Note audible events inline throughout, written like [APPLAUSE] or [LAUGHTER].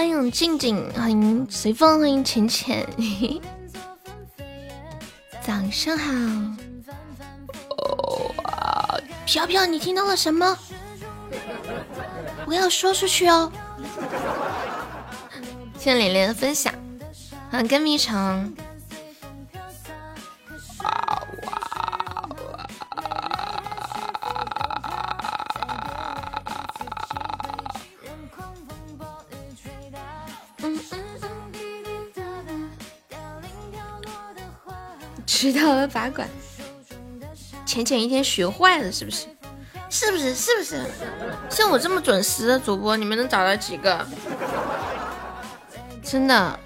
欢迎静静，欢迎随风，欢迎浅浅，[LAUGHS] 早上好。哦，飘飘，你听到了什么？不要说出去哦。[LAUGHS] 谢谢连连的分享，欢迎跟迷城。迟到了罚款，浅浅一天学坏了是不是？是不是？是不是？像我这么准时的主播，你们能找到几个？真的。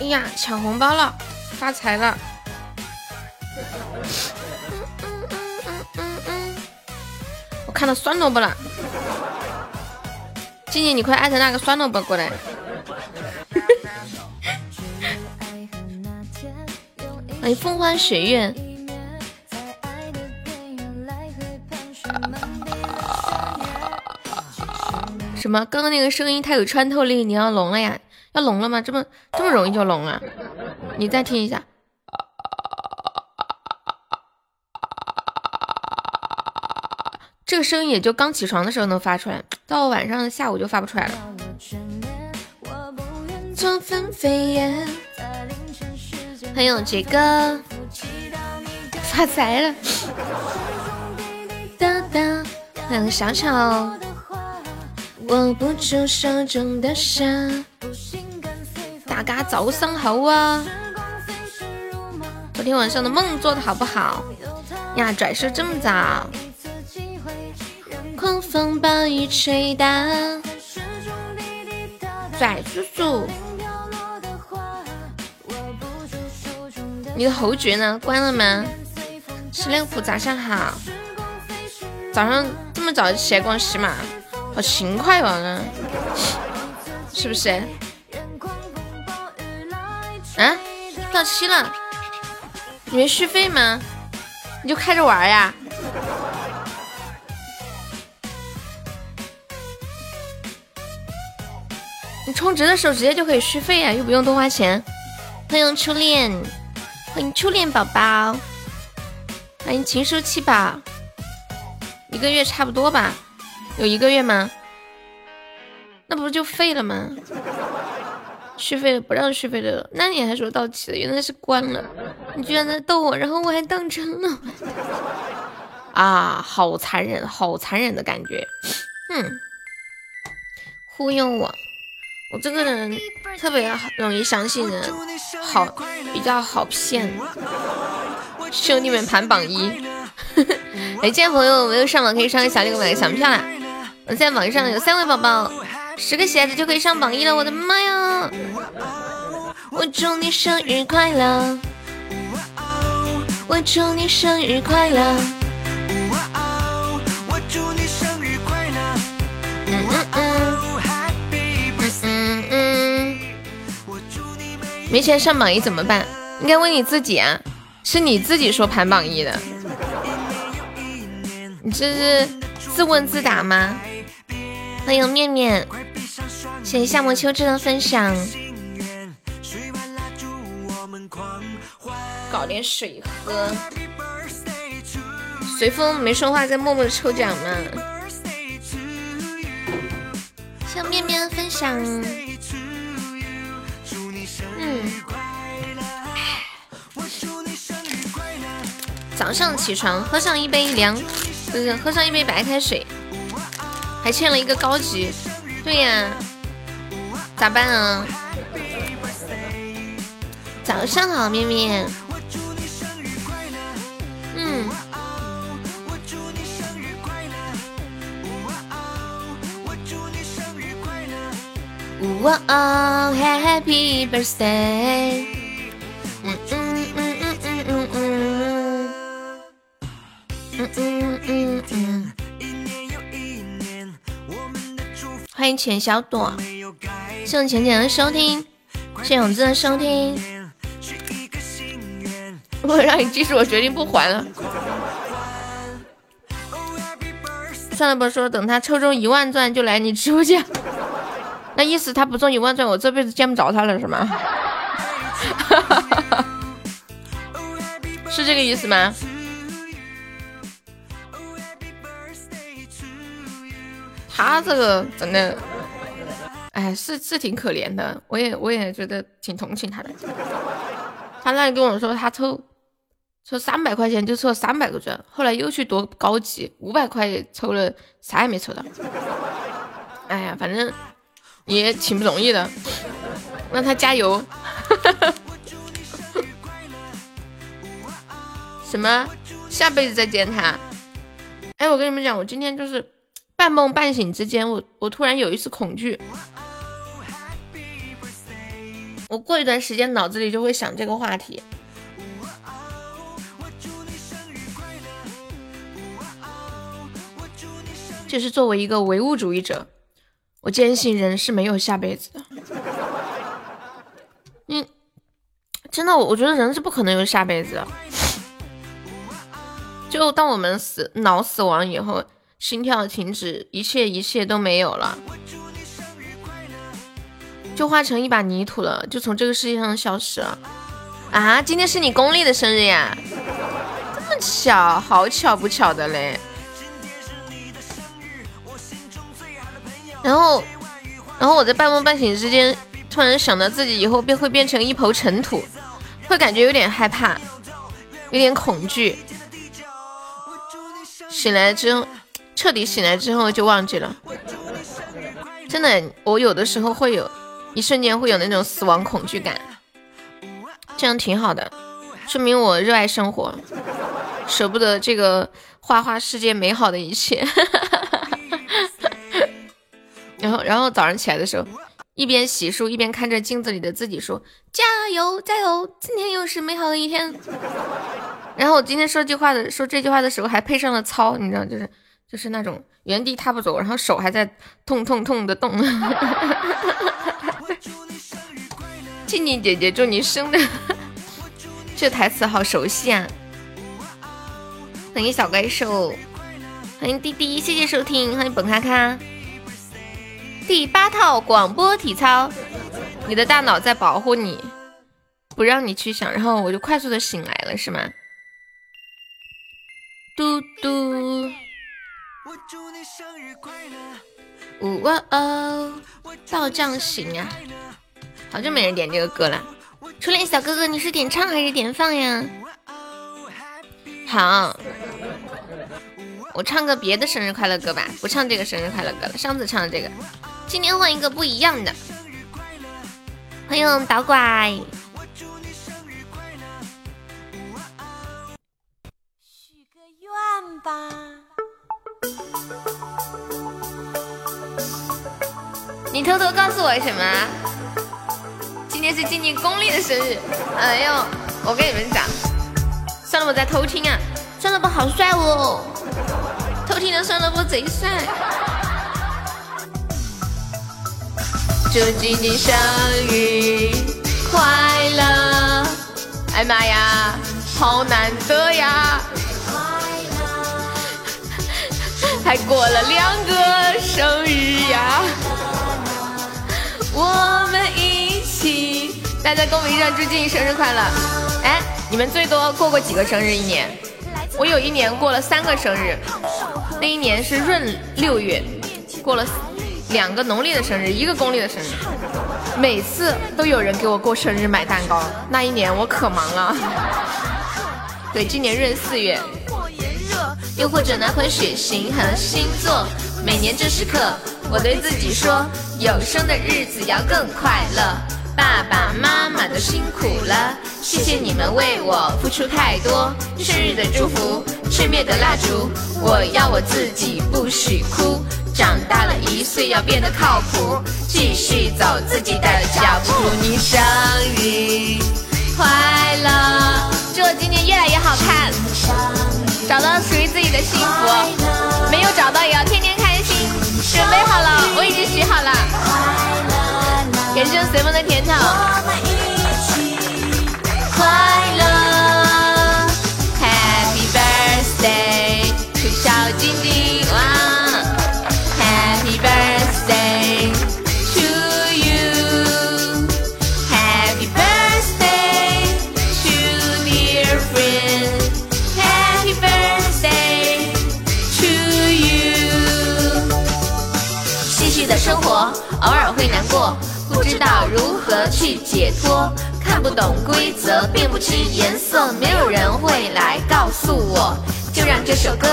哎呀，抢红包了，发财了！看到酸萝卜了，静静，你快艾特那个酸萝卜过来。欢 [LAUGHS] 迎风花雪月。什么？刚刚那个声音太有穿透力，你要聋了呀？要聋了吗？这么这么容易就聋了？你再听一下。这个声音也就刚起床的时候能发出来，到晚上下午就发不出来了。还有这个发财了，还有小巧，握不住手中的沙。大家早上好啊！昨天晚上的梦做的好不好呀？转世这么早。狂风暴雨吹打，拽叔叔，你的侯爵呢？关了吗？十六福早上好，早上这么早就起来逛喜马，好勤快哦呢，是不是？啊，到期了，你没续费吗？你就开着玩呀？充值的时候直接就可以续费呀，又不用多花钱。欢迎初恋，欢迎初恋宝宝，欢迎情书七宝。一个月差不多吧？有一个月吗？那不是就废了吗？续费了不让续费的，那你还说到期了？原来是关了。你居然在逗我，然后我还当真了。啊，好残忍，好残忍的感觉。哼，忽悠我。我这个人特别容易相信人，好比较好骗。兄弟们盘榜一，[LAUGHS] 哎，这位朋友没有上榜可以上个小礼物买个小票啦。我现在榜上有三位宝宝，十个喜爱值就可以上榜一了。我的妈呀！我祝你生日快乐！我祝你生日快乐！没钱上榜一怎么办？应该问你自己啊，是你自己说排榜一的，你这是自问自答吗？欢迎面面，谢谢夏末秋之的分享。搞点水喝。随风没说话，在默默的抽奖呢。向面面分享。早上起床喝上一杯凉，不是喝上一杯白开水，还欠了一个高级。对呀，咋办啊？早上好，面面。嗯。哇哦，Happy Birthday！浅小朵，谢谢浅浅的收听，谢谢永志的收听。我让你记住，我决定不还了。算了吧，说等他抽中一万钻就来你直播间。那意思他不中一万钻，我这辈子见不着他了是吗？[LAUGHS] 是这个意思吗？他这个真的，哎，是是挺可怜的，我也我也觉得挺同情他的。他那里跟我说，他抽抽三百块钱就抽了三百个钻，后来又去夺高级，五百块抽了啥也没抽到。哎呀，反正也挺不容易的，让他加油。[LAUGHS] 什么？下辈子再见他？哎，我跟你们讲，我今天就是半梦半醒之间，我我突然有一丝恐惧。我过一段时间脑子里就会想这个话题。就是作为一个唯物主义者，我坚信人是没有下辈子的。嗯，真的，我我觉得人是不可能有下辈子的。就当我们死脑死亡以后，心跳停止，一切一切都没有了，就化成一把泥土了，就从这个世界上消失了。啊，今天是你公历的生日呀？这么巧，好巧不巧的嘞。然后，然后我在半梦半醒之间，突然想到自己以后便会变成一抔尘土，会感觉有点害怕，有点恐惧。醒来之后，彻底醒来之后就忘记了。真的，我有的时候会有一瞬间会有那种死亡恐惧感，这样挺好的，说明我热爱生活，舍不得这个花花世界美好的一切。[LAUGHS] 然后，然后早上起来的时候，一边洗漱一边看着镜子里的自己说：“加油，加油，今天又是美好的一天。”然后我今天说句话的说这句话的时候还配上了操，你知道，就是就是那种原地踏步走，然后手还在痛痛痛的动。[LAUGHS] 静静姐姐祝你生日，这台词好熟悉啊！欢迎小怪兽，欢迎滴滴，谢谢收听，欢迎本咔咔。第八套广播体操，你的大脑在保护你，不让你去想，然后我就快速的醒来了，是吗？嘟嘟，哇哦，道将行啊！好久没人点这个歌了。初恋小哥哥，你是点唱还是点放呀？好，我唱个别的生日快乐歌吧，不唱这个生日快乐歌了。上次唱的这个，今天换一个不一样的。欢迎导拐。许个愿吧，你偷偷告诉我什么？今天是静静公历的生日。哎呦，我跟你们讲，算了，我在偷听啊。算了吧，好帅哦！偷听的算了吧，贼帅。祝静静生日快乐！哎妈呀，好难得呀！还过了两个生日呀，我们一起，大家公屏上祝静生日快乐！哎，你们最多过过几个生日一年？我有一年过了三个生日，那一年是闰六月，过了两个农历的生日，一个公历的生日，每次都有人给我过生日买蛋糕，那一年我可忙了。对，今年闰四月。又或者那款血型和星座，每年这时刻，我对自己说，有生的日子要更快乐。爸爸妈妈都辛苦了，谢谢你们为我付出太多。生日的祝福，吹灭的蜡烛，我要我自己不许哭。长大了一岁要变得靠谱，继续走自己的脚步。祝你生日快乐，祝我今年越来越好看。找到属于自己的幸福，没有找到也要天天。备好了，我已经许好了。人生随风的甜筒。解脱，看不懂规则，辨不清颜色，没有人会来告诉我，就让这首歌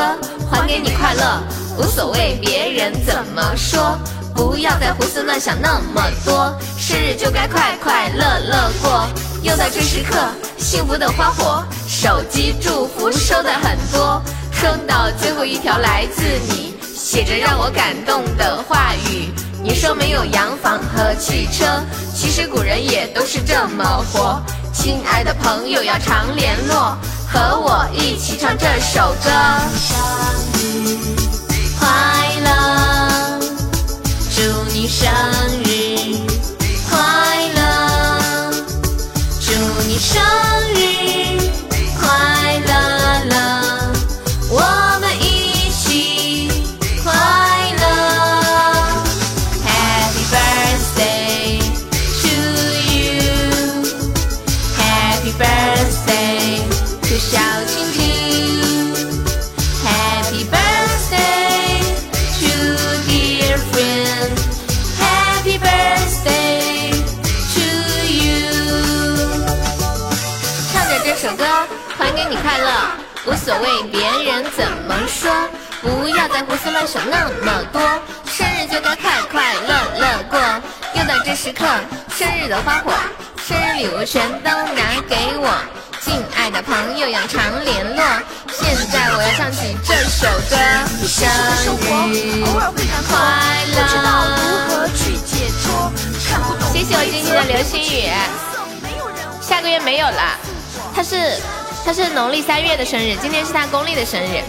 还给你快乐，无所谓别人怎么说，不要再胡思乱想那么多，生日就该快快乐乐过，又到这时刻，幸福的花火，手机祝福收的很多，收到最后一条来自你，写着让我感动的话语。你说没有洋房和汽车，其实古人也都是这么活。亲爱的朋友要常联络，和我一起唱这首歌。生日快乐，祝你生日快乐，祝你生日无所谓别人怎么说，不要再胡思乱想那么多，生日就该快快乐乐过。又到这时刻，生日的花火，生日礼物全都拿给我，敬爱的朋友要常联络。现在我要唱起这首歌，生日快乐。谢谢我今天的流星雨，下个月没有了，他是他是农历三月的生日，今天是他公历的生日。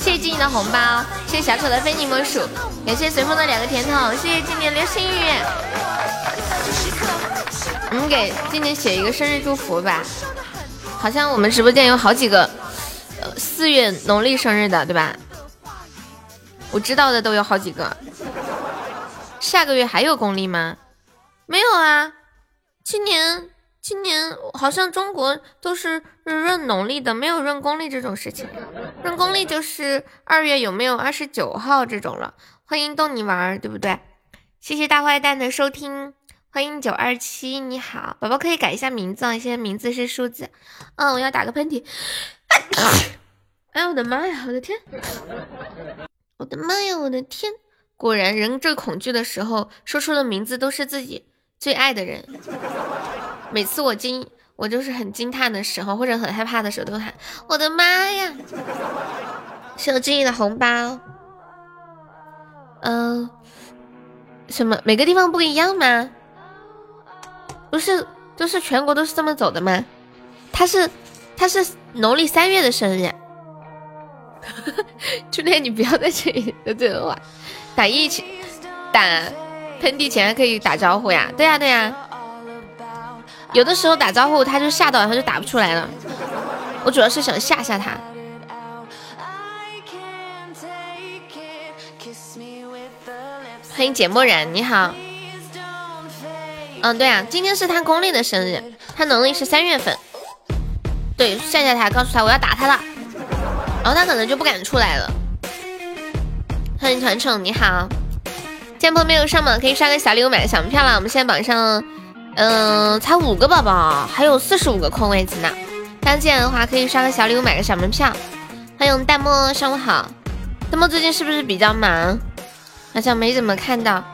谢谢静静的红包，谢谢小丑的非你莫属，感谢随风的两个甜筒，谢谢今年流星雨。我们给静静写一个生日祝福吧。好像我们直播间有好几个，呃，四月农历生日的，对吧？我知道的都有好几个。下个月还有公历吗？没有啊，今年今年好像中国都是闰农历的，没有闰公历这种事情。闰公历就是二月有没有二十九号这种了。欢迎逗你玩儿，对不对？谢谢大坏蛋的收听，欢迎九二七，你好，宝宝可以改一下名字啊，现在名字是数字。嗯，我要打个喷嚏。哎，我的妈呀，我的天！我的妈呀，我的天！果然，人最恐惧的时候，说出的名字都是自己最爱的人。每次我惊，我就是很惊叹的时候，或者很害怕的时候，都喊我的妈呀！谢我敬意的红包。嗯，什么？每个地方不一样吗？不是，都是全国都是这么走的吗？他是，他是农历三月的生日。初恋，你不要在这里说这种话。打一起打喷嚏前可以打招呼呀？对呀对呀。有的时候打招呼他就吓到，他就打不出来了。我主要是想吓吓他。欢迎简漠然，你好。嗯，对啊，今天是他公历的生日，他农历是三月份。对，吓吓他，告诉他我要打他了，然后他可能就不敢出来了。欢迎团宠，你好。见朋没有上榜可以刷个小礼物买个小门票了。我们现在榜上，嗯，才五个宝宝，还有四十五个空位子呢。大家进来的话可以刷个小礼物买个小门票。欢迎淡漠，上午好。淡漠最近是不是比较忙？好像没怎么看到，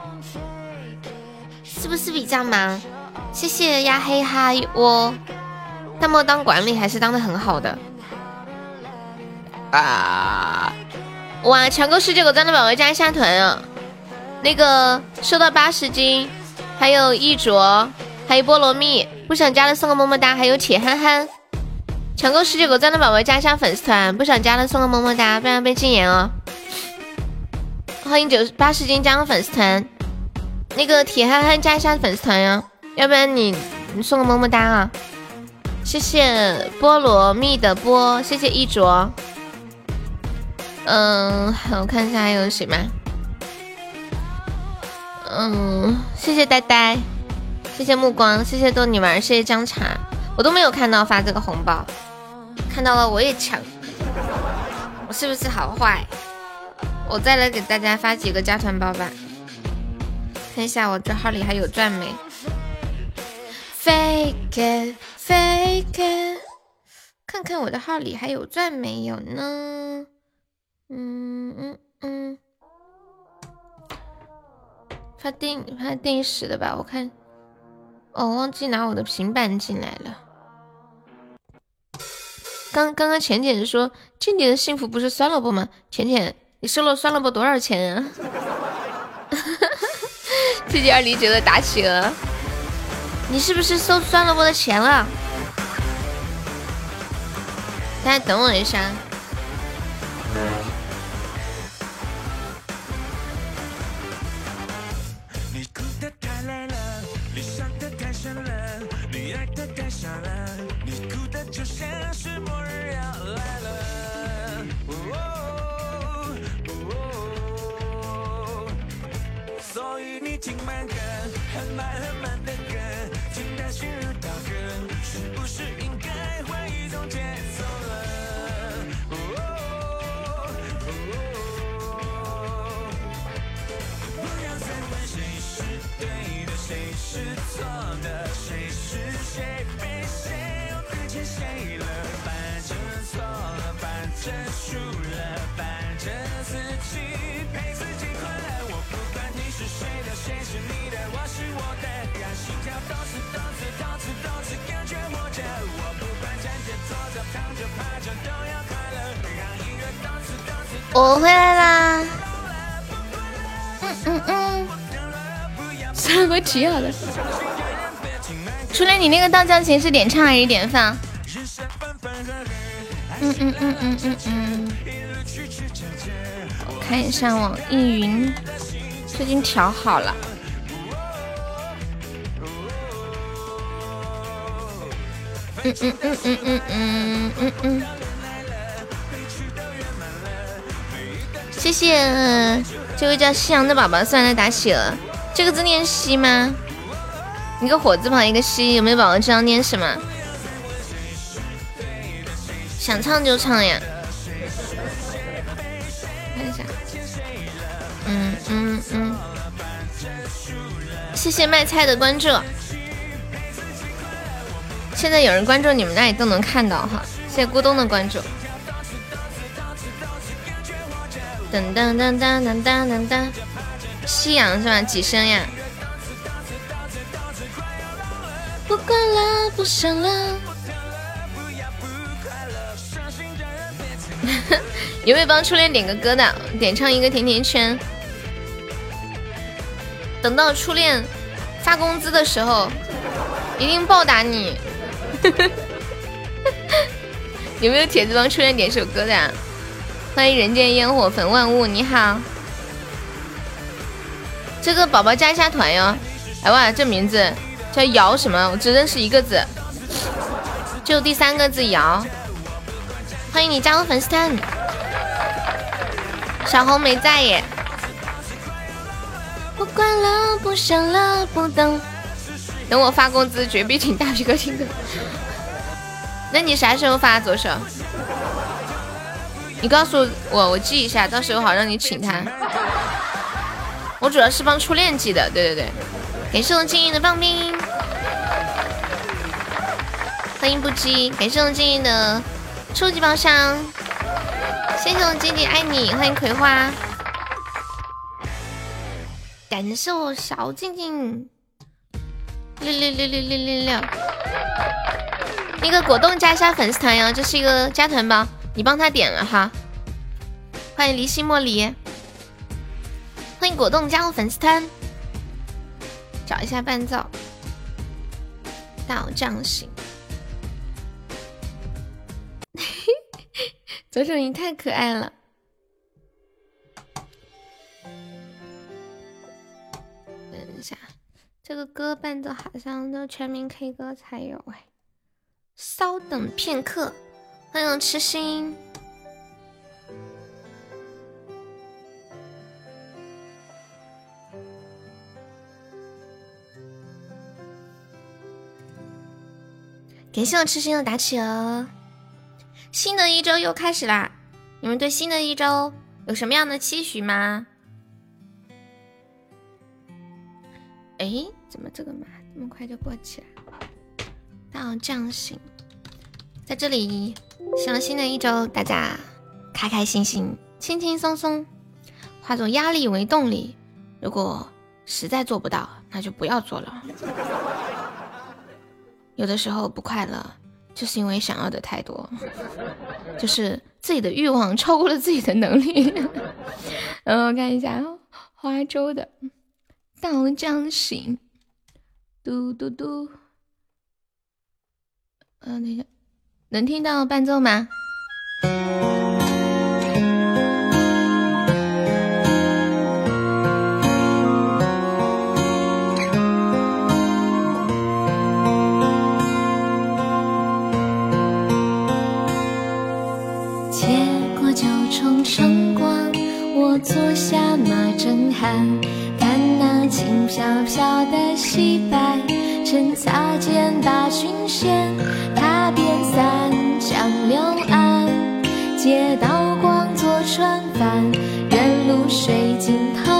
是不是比较忙？谢谢呀，嘿哈我。淡漠当管理还是当的很好的。啊！哇，抢够十九个赞的宝宝加一下团啊！那个瘦到八十斤，还有一卓，还有菠萝蜜，不想加的送个么么哒，还有铁憨憨。抢够十九个赞的宝宝加一下粉丝团，不想加的送个么么哒，不然被禁言哦。欢迎九八十斤加入粉丝团，那个铁憨憨加一下粉丝团呀。要不然你你送个么么哒啊！谢谢菠萝蜜的波，谢谢一卓。嗯，我看一下还有谁吗？嗯，谢谢呆呆，谢谢目光，谢谢逗你玩，谢谢姜茶，我都没有看到发这个红包，看到了我也抢，我是不是好坏？我再来给大家发几个加团包吧，看一下我这号里还有钻没。fake fake，看看我的号里还有钻没有呢？嗯嗯嗯，发定发定时的吧，我看，哦，忘记拿我的平板进来了。刚刚刚浅浅说静姐的幸福不是酸萝卜吗？浅浅，你收了酸萝卜多少钱啊？[LAUGHS] 谢谢二零九的打企鹅。你是不是收酸萝卜的钱了？大家等我一下。就像是末日要来了，所以你听慢歌，很慢很慢的歌，听得心如刀割，是不是应该换一种节奏了？不要再问谁是对的，谁是错的，谁是谁。我回来啦！嗯嗯嗯，三个挺好的。初恋，你那个到账前是点唱还是点放？嗯嗯嗯嗯嗯嗯。我看一下网易云，最近调好了。嗯嗯嗯嗯嗯嗯嗯嗯。谢谢这位叫夕阳的宝宝送来打喜了，这个字念夕吗？一个火字旁一个夕，有没有宝宝知道念什么？想唱就唱呀！看一下，嗯嗯嗯，谢谢卖菜的关注，现在有人关注你们那里都能看到哈，谢谢咕咚的关注。噔噔噔噔噔噔噔噔，夕阳是吧？几声呀？不管了，不想了。[LAUGHS] 有没有帮初恋点个歌的？点唱一个甜甜圈。等到初恋发工资的时候，一定报答你。[LAUGHS] 有没有铁子帮初恋点首歌的？欢迎人间烟火粉万物，你好，这个宝宝加一下团哟。哎哇，这名字叫姚什么？我只认识一个字，就第三个字姚。欢迎你加入粉丝团，小红没在耶。不管了，不想了，不等，等我发工资，绝壁请大皮哥听歌。那你啥时候发左手？你告诉我，我记一下，到时候好让你请他。我主要是帮初恋记的，对对对。感谢我静音的棒冰，欢迎不羁，感谢我静音的初级宝箱，谢谢我静静爱你，欢迎葵花，感谢我小静静，六六六六六六六。那个果冻加一下粉丝团哟，这是一个加团包。你帮他点了哈，欢迎离心莫离，欢迎果冻加入粉丝团，找一下伴奏，到账型。[LAUGHS] 左手你太可爱了，等一下，这这个歌伴奏好像都全民 K 歌才有哎。稍等片刻，欢迎痴心。感谢我痴心的打起哦！新的一周又开始啦，你们对新的一周有什么样的期许吗？哎，怎么这个嘛这么快就过期了？到这行，在这里，希望新的一周大家开开心心、轻轻松松，化作压力为动力。如果实在做不到，那就不要做了。有的时候不快乐，就是因为想要的太多，就是自己的欲望超过了自己的能力。嗯，[LAUGHS] 我看一下花粥的到江行，嘟嘟嘟。嗯，等一下，能听到伴奏吗？晨光，我坐下马正酣，看那轻飘飘的溪白，趁擦肩把裙掀，踏遍三江六岸，借刀光做船帆，任露水浸透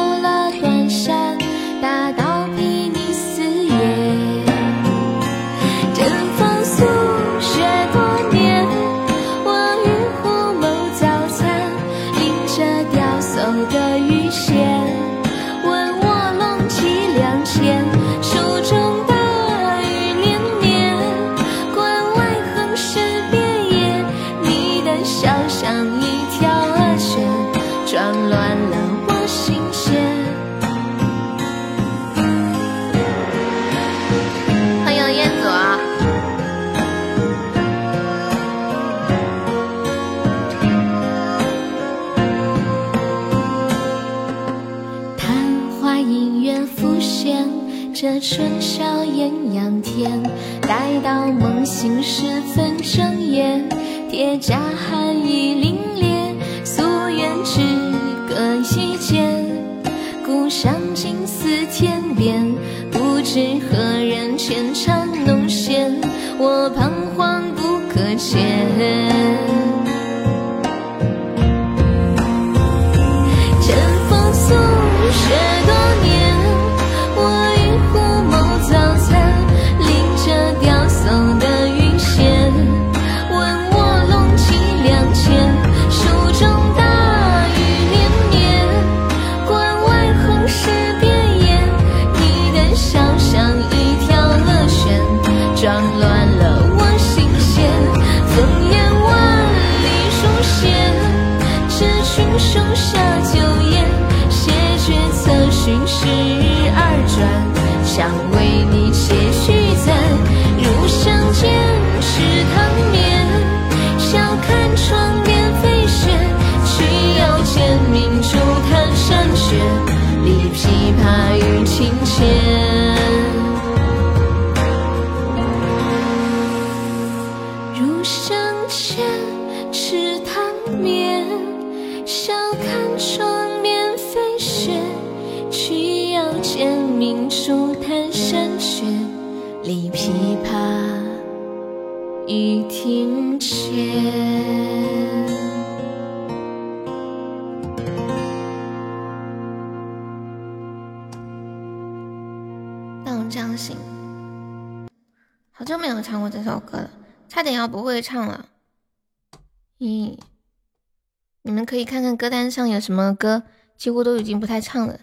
可以看看歌单上有什么歌，几乎都已经不太唱了。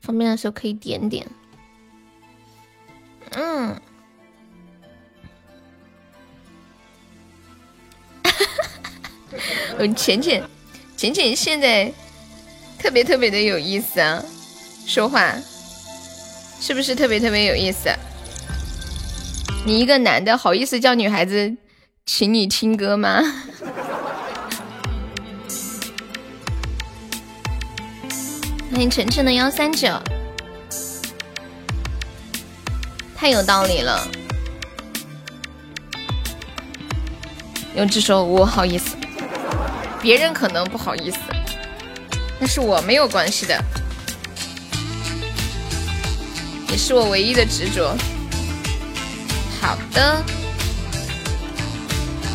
方便的时候可以点点。嗯，[LAUGHS] 我浅浅浅浅现在特别特别的有意思啊，说话。是不是特别特别有意思？你一个男的好意思叫女孩子请你听歌吗？欢迎晨晨的幺三九，太有道理了。有只说我好意思，别人可能不好意思，但是我没有关系的。你是我唯一的执着。好的，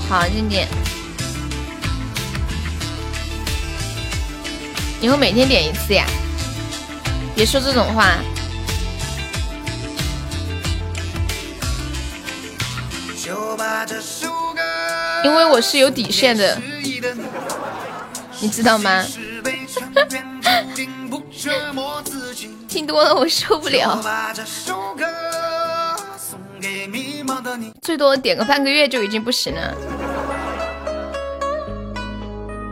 好，静静，以后每天点一次呀，别说这种话。因为我是有底线的，你知道吗？[LAUGHS] 听多了我受不了，最多点个半个月就已经不行了。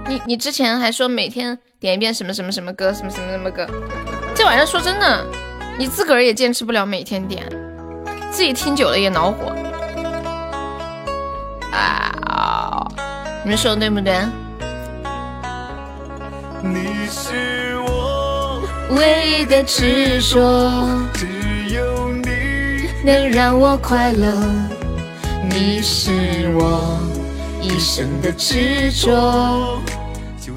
你你之前还说每天点一遍什么什么什么歌，什么什么什么歌，这玩意儿说真的，你自个儿也坚持不了每天点，自己听久了也恼火。啊！你们说的对不对？你是我唯一的执着，只有你能让我快乐。你是我一生的执着，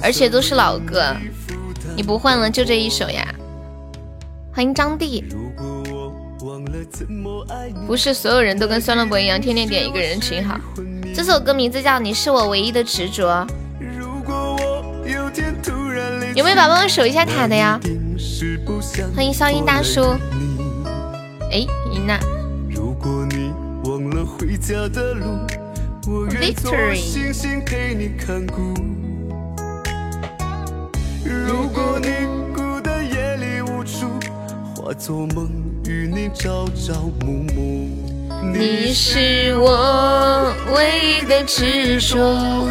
而且都是老歌，你不换了就这一首呀。欢迎张帝。不是所有人都跟酸萝卜一样，天天点一个人群好。这首歌名字叫《你是我唯一的执着》，有没有宝宝们守一下塔的呀？欢迎消音大叔。哎，赢了。Victory。你是我唯一的执着。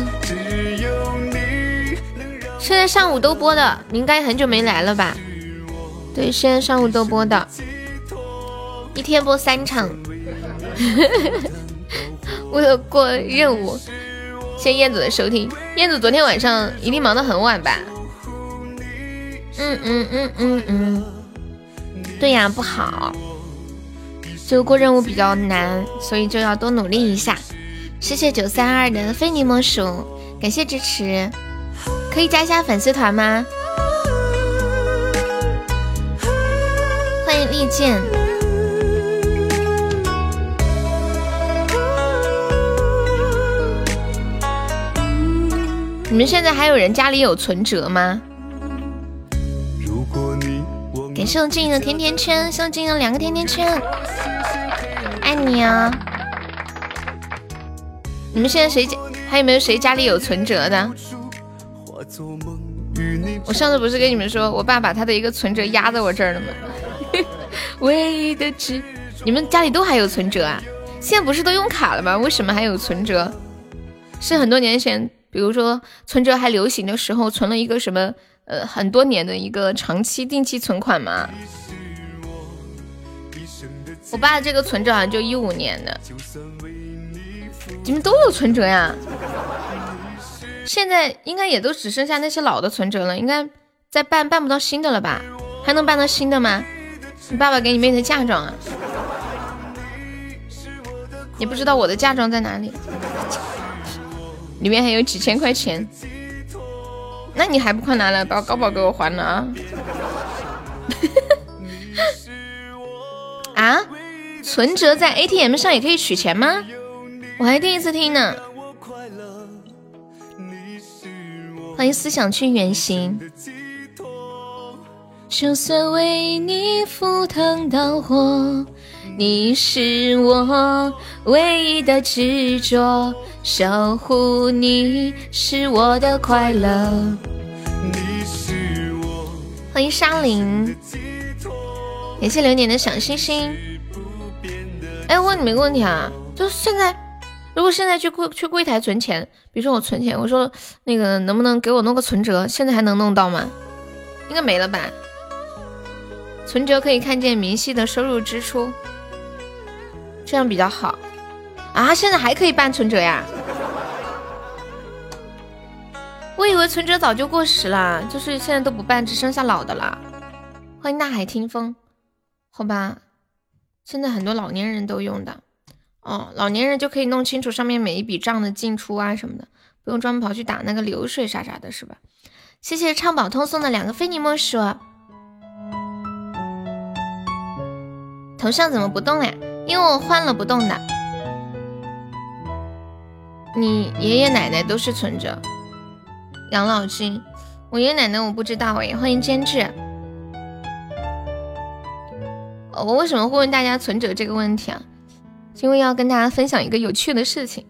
现在上午都播的，你应该很久没来了吧？对，现在上午都播的，一天播三场。[LAUGHS] 为了过任务，谢谢燕子的收听。燕子昨天晚上一定忙得很晚吧？嗯嗯嗯嗯嗯，对呀，不好。就过任务比较难，所以就要多努力一下。谢谢九三二的非你莫属，感谢支持，可以加一下粉丝团吗？欢迎利剑。你们现在还有人家里有存折吗？感谢我静的甜甜圈，谢我静音两个甜甜圈。爱你啊！你们现在谁家还有没有谁家里有存折的？我上次不是跟你们说，我爸把他的一个存折压在我这儿了吗？唯一的知，你们家里都还有存折啊？现在不是都用卡了吗？为什么还有存折？是很多年前，比如说存折还流行的时候，存了一个什么呃很多年的一个长期定期存款吗？我爸这个存折好像就一五年的，你们都有存折呀？现在应该也都只剩下那些老的存折了，应该再办办不到新的了吧？还能办到新的吗？你爸爸给你妹的嫁妆啊？你不知道我的嫁妆在哪里，里面还有几千块钱，那你还不快拿来把高宝给我还了啊？啊？存折在 ATM 上也可以取钱吗？我还第一次听呢。欢迎思想去远行。就算为你赴汤蹈火，你是我唯一的执着，守护你是我的快乐。欢迎沙林，感谢流年的小星星。哎，问你们个问题啊，就是现在，如果现在去柜去柜台存钱，比如说我存钱，我说那个能不能给我弄个存折？现在还能弄到吗？应该没了吧？存折可以看见明细的收入支出，这样比较好啊。现在还可以办存折呀？我以为存折早就过时了，就是现在都不办，只剩下老的了。欢迎大海听风，好吧。现在很多老年人都用的。哦，老年人就可以弄清楚上面每一笔账的进出啊什么的，不用专门跑去打那个流水啥啥的，是吧？谢谢畅宝通送的两个非你莫属。头像怎么不动呀？因为我换了不动的。你爷爷奶奶都是存着养老金，我爷爷奶奶我不知道哎。欢迎监制。我为什么会问大家存折这个问题啊？因为要跟大家分享一个有趣的事情，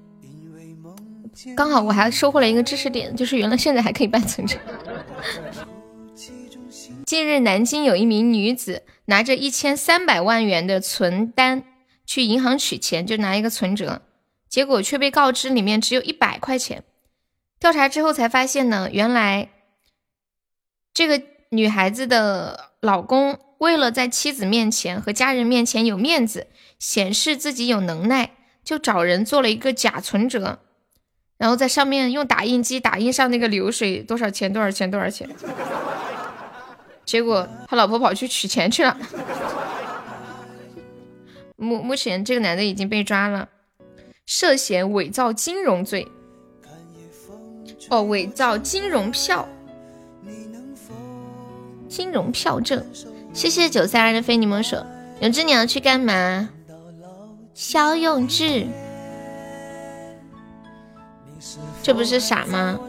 刚好我还收获了一个知识点，就是原来现在还可以办存折。近日，南京有一名女子拿着一千三百万元的存单去银行取钱，就拿一个存折，结果却被告知里面只有一百块钱。调查之后才发现呢，原来这个女孩子的老公为了在妻子面前和家人面前有面子。显示自己有能耐，就找人做了一个假存折，然后在上面用打印机打印上那个流水多少钱多少钱多少钱。[LAUGHS] 结果他老婆跑去取钱去了。目目前这个男的已经被抓了，涉嫌伪造金融罪。哦，伪造金融票，金融票证。谢谢九三二的非你莫属。永志，你要去干嘛？肖永志，这不是傻吗？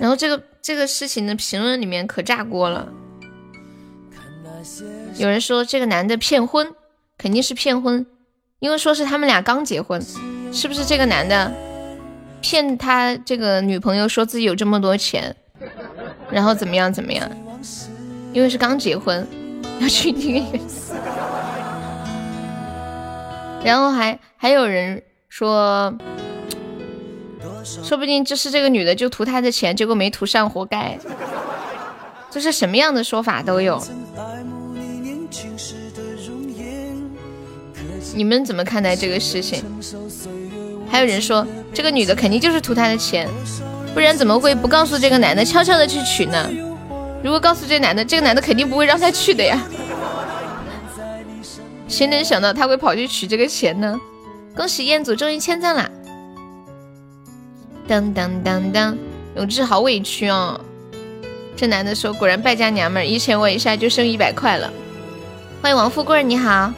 然后这个这个事情的评论里面可炸锅了，有人说这个男的骗婚，肯定是骗婚，因为说是他们俩刚结婚，是不是这个男的骗他这个女朋友说自己有这么多钱，然后怎么样怎么样？因为是刚结婚，要去那个。然后还还有人说，说不定就是这个女的就图他的钱，结果没图上，活该。就是什么样的说法都有。你们怎么看待这个事情？还有人说这个女的肯定就是图他的钱，不然怎么会不告诉这个男的，悄悄的去取呢？如果告诉这男的，这个男的肯定不会让他去的呀。谁能想到他会跑去取这个钱呢？恭喜彦祖终于签赞啦！当当当当，永志好委屈哦。这男的说：“果然败家娘们儿，一千问一下就剩一百块了。”欢迎王富贵，你好，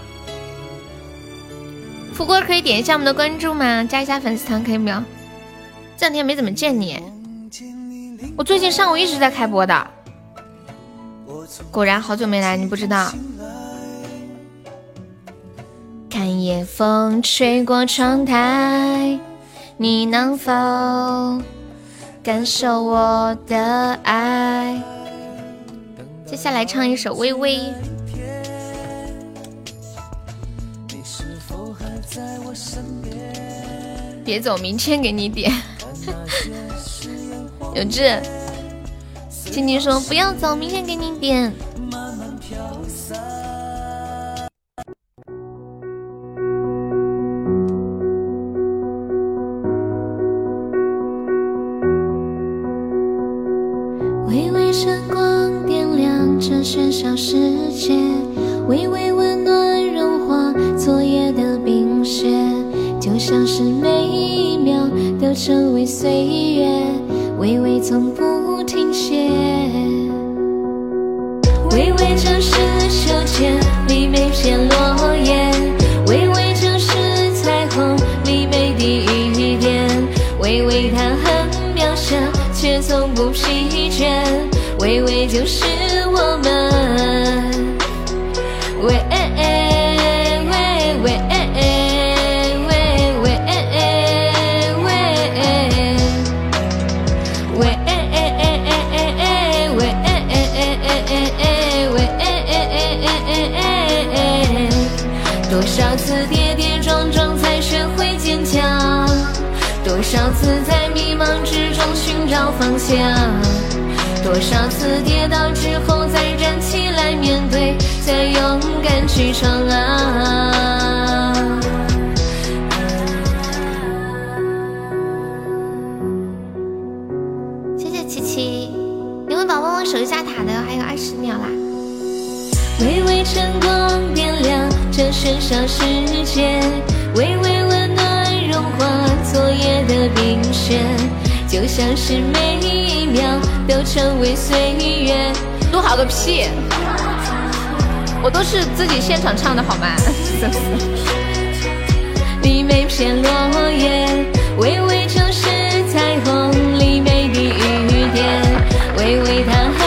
富贵可以点一下我们的关注吗？加一下粉丝团可以不？这两天没怎么见你，我最近上午一直在开播的。果然好久没来，你不知道。看夜风吹过窗台，你能否感受我的爱？接下来唱一首《微微》。别走，明天给你点。[LAUGHS] 有志，静静说不要走，明天给你点。成为岁月，微微从不停歇。微微就是秋天里每片落叶，微微就是彩虹里每滴雨点，微微它很渺小，却从不疲倦，微微就是。找方向。多少次跌倒之后再站起来面对，再勇敢去闯啊！谢谢琪琪，你们宝宝我守一下塔的还有二十秒啦。微微晨光点亮这喧嚣世界，微微温暖融化昨夜的冰雪，就像是每一秒都成为岁月。录好个屁！我都是自己现场唱的好吗？[LAUGHS] 你每片落叶，微微就是彩虹里美的雨点，微微它很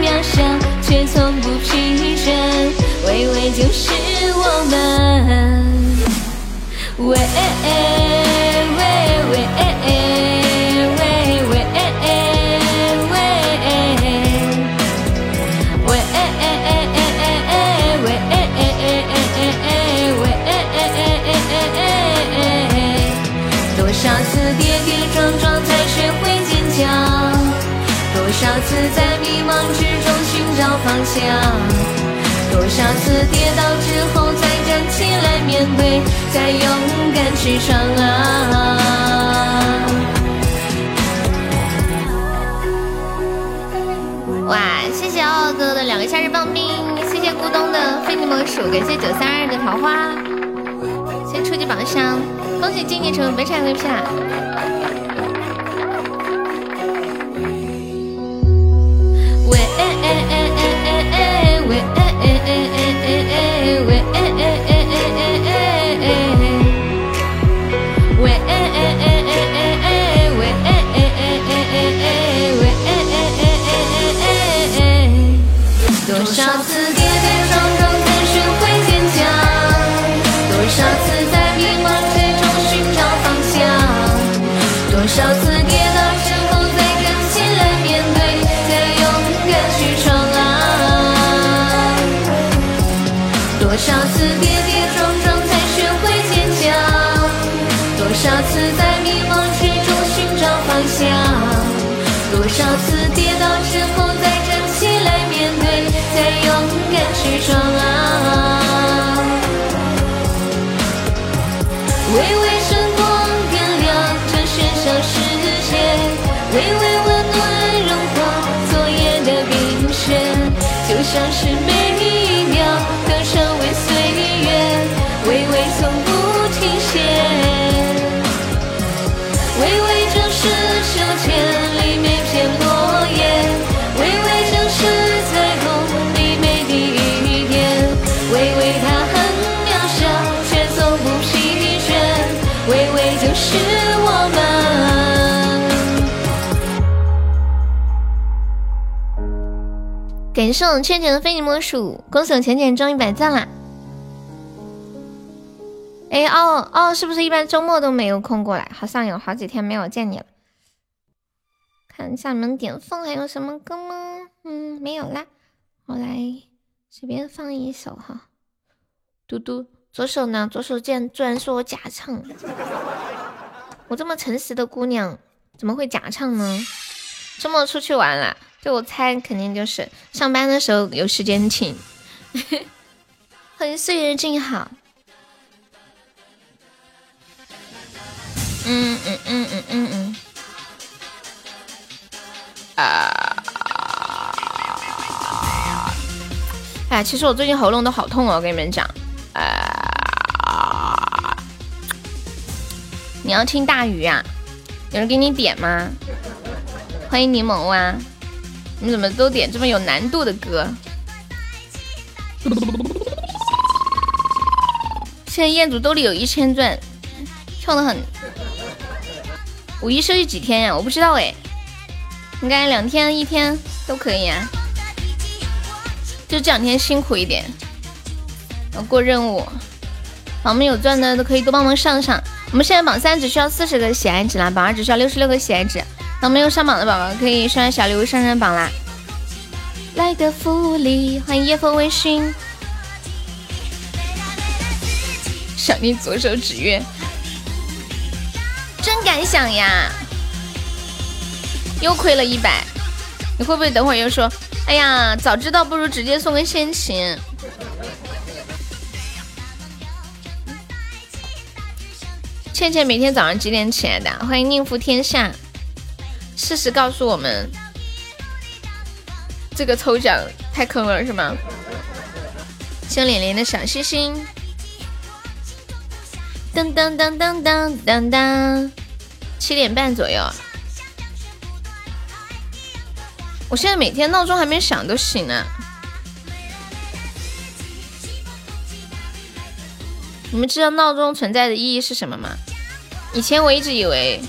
渺小，却从不疲倦，微微就是我们。喂。找方向？多少次跌倒之后再站起来面对，再勇敢去闯啊！哇，谢谢傲傲哥的两个夏日棒冰，谢谢咕咚的非你莫属，感谢九三二的桃花，先初级宝箱，恭喜静静成为本场 VP we, eh, eh, eh, eh, eh, eh, we, eh, eh. 敢去闯啊！微微晨光点亮这喧嚣世界，微微温暖融化昨夜的冰雪，就像是感谢我倩倩的非你莫属，恭喜我浅浅中一百赞啦！哎哦哦，是不是一般周末都没有空过来？好像有好几天没有见你了。看一下你们点放还有什么歌吗？嗯，没有啦。我来随便放一首哈。嘟嘟，左手呢？左手竟然居然说我假唱，我这么诚实的姑娘怎么会假唱呢？周末出去玩了？就，我猜肯定就是上班的时候有时间听。[LAUGHS] 欢迎岁月静好。嗯嗯嗯嗯嗯嗯，啊！哎，其实我最近喉咙都好痛哦，我跟你们讲。啊！你要听大鱼啊？有人给你点吗？欢迎柠檬啊！你怎么都点这么有难度的歌？现在彦祖兜里有一千钻，跳的很。五一休息几天呀？我不知道哎，应该两天一天都可以啊。就这两天辛苦一点，要过任务。榜们有钻的都可以多帮忙上上。我们现在榜三只需要四十个喜爱值啦，榜二只需要六十六个喜爱值。那没有上榜的宝宝可以刷小礼物上上榜啦。来个福利，欢迎夜风微醺。想你左手指月。真敢想呀！又亏了一百，你会不会等会儿又说？哎呀，早知道不如直接送个现金。倩倩每天早上几点起来的？欢迎宁福天下。事实告诉我们，这个抽奖太坑了，是吗？谢脸脸的小心心。噔噔噔噔噔噔噔，七点半左右。我现在每天闹钟还没响都醒了。你们知道闹钟存在的意义是什么吗？以前我一直以为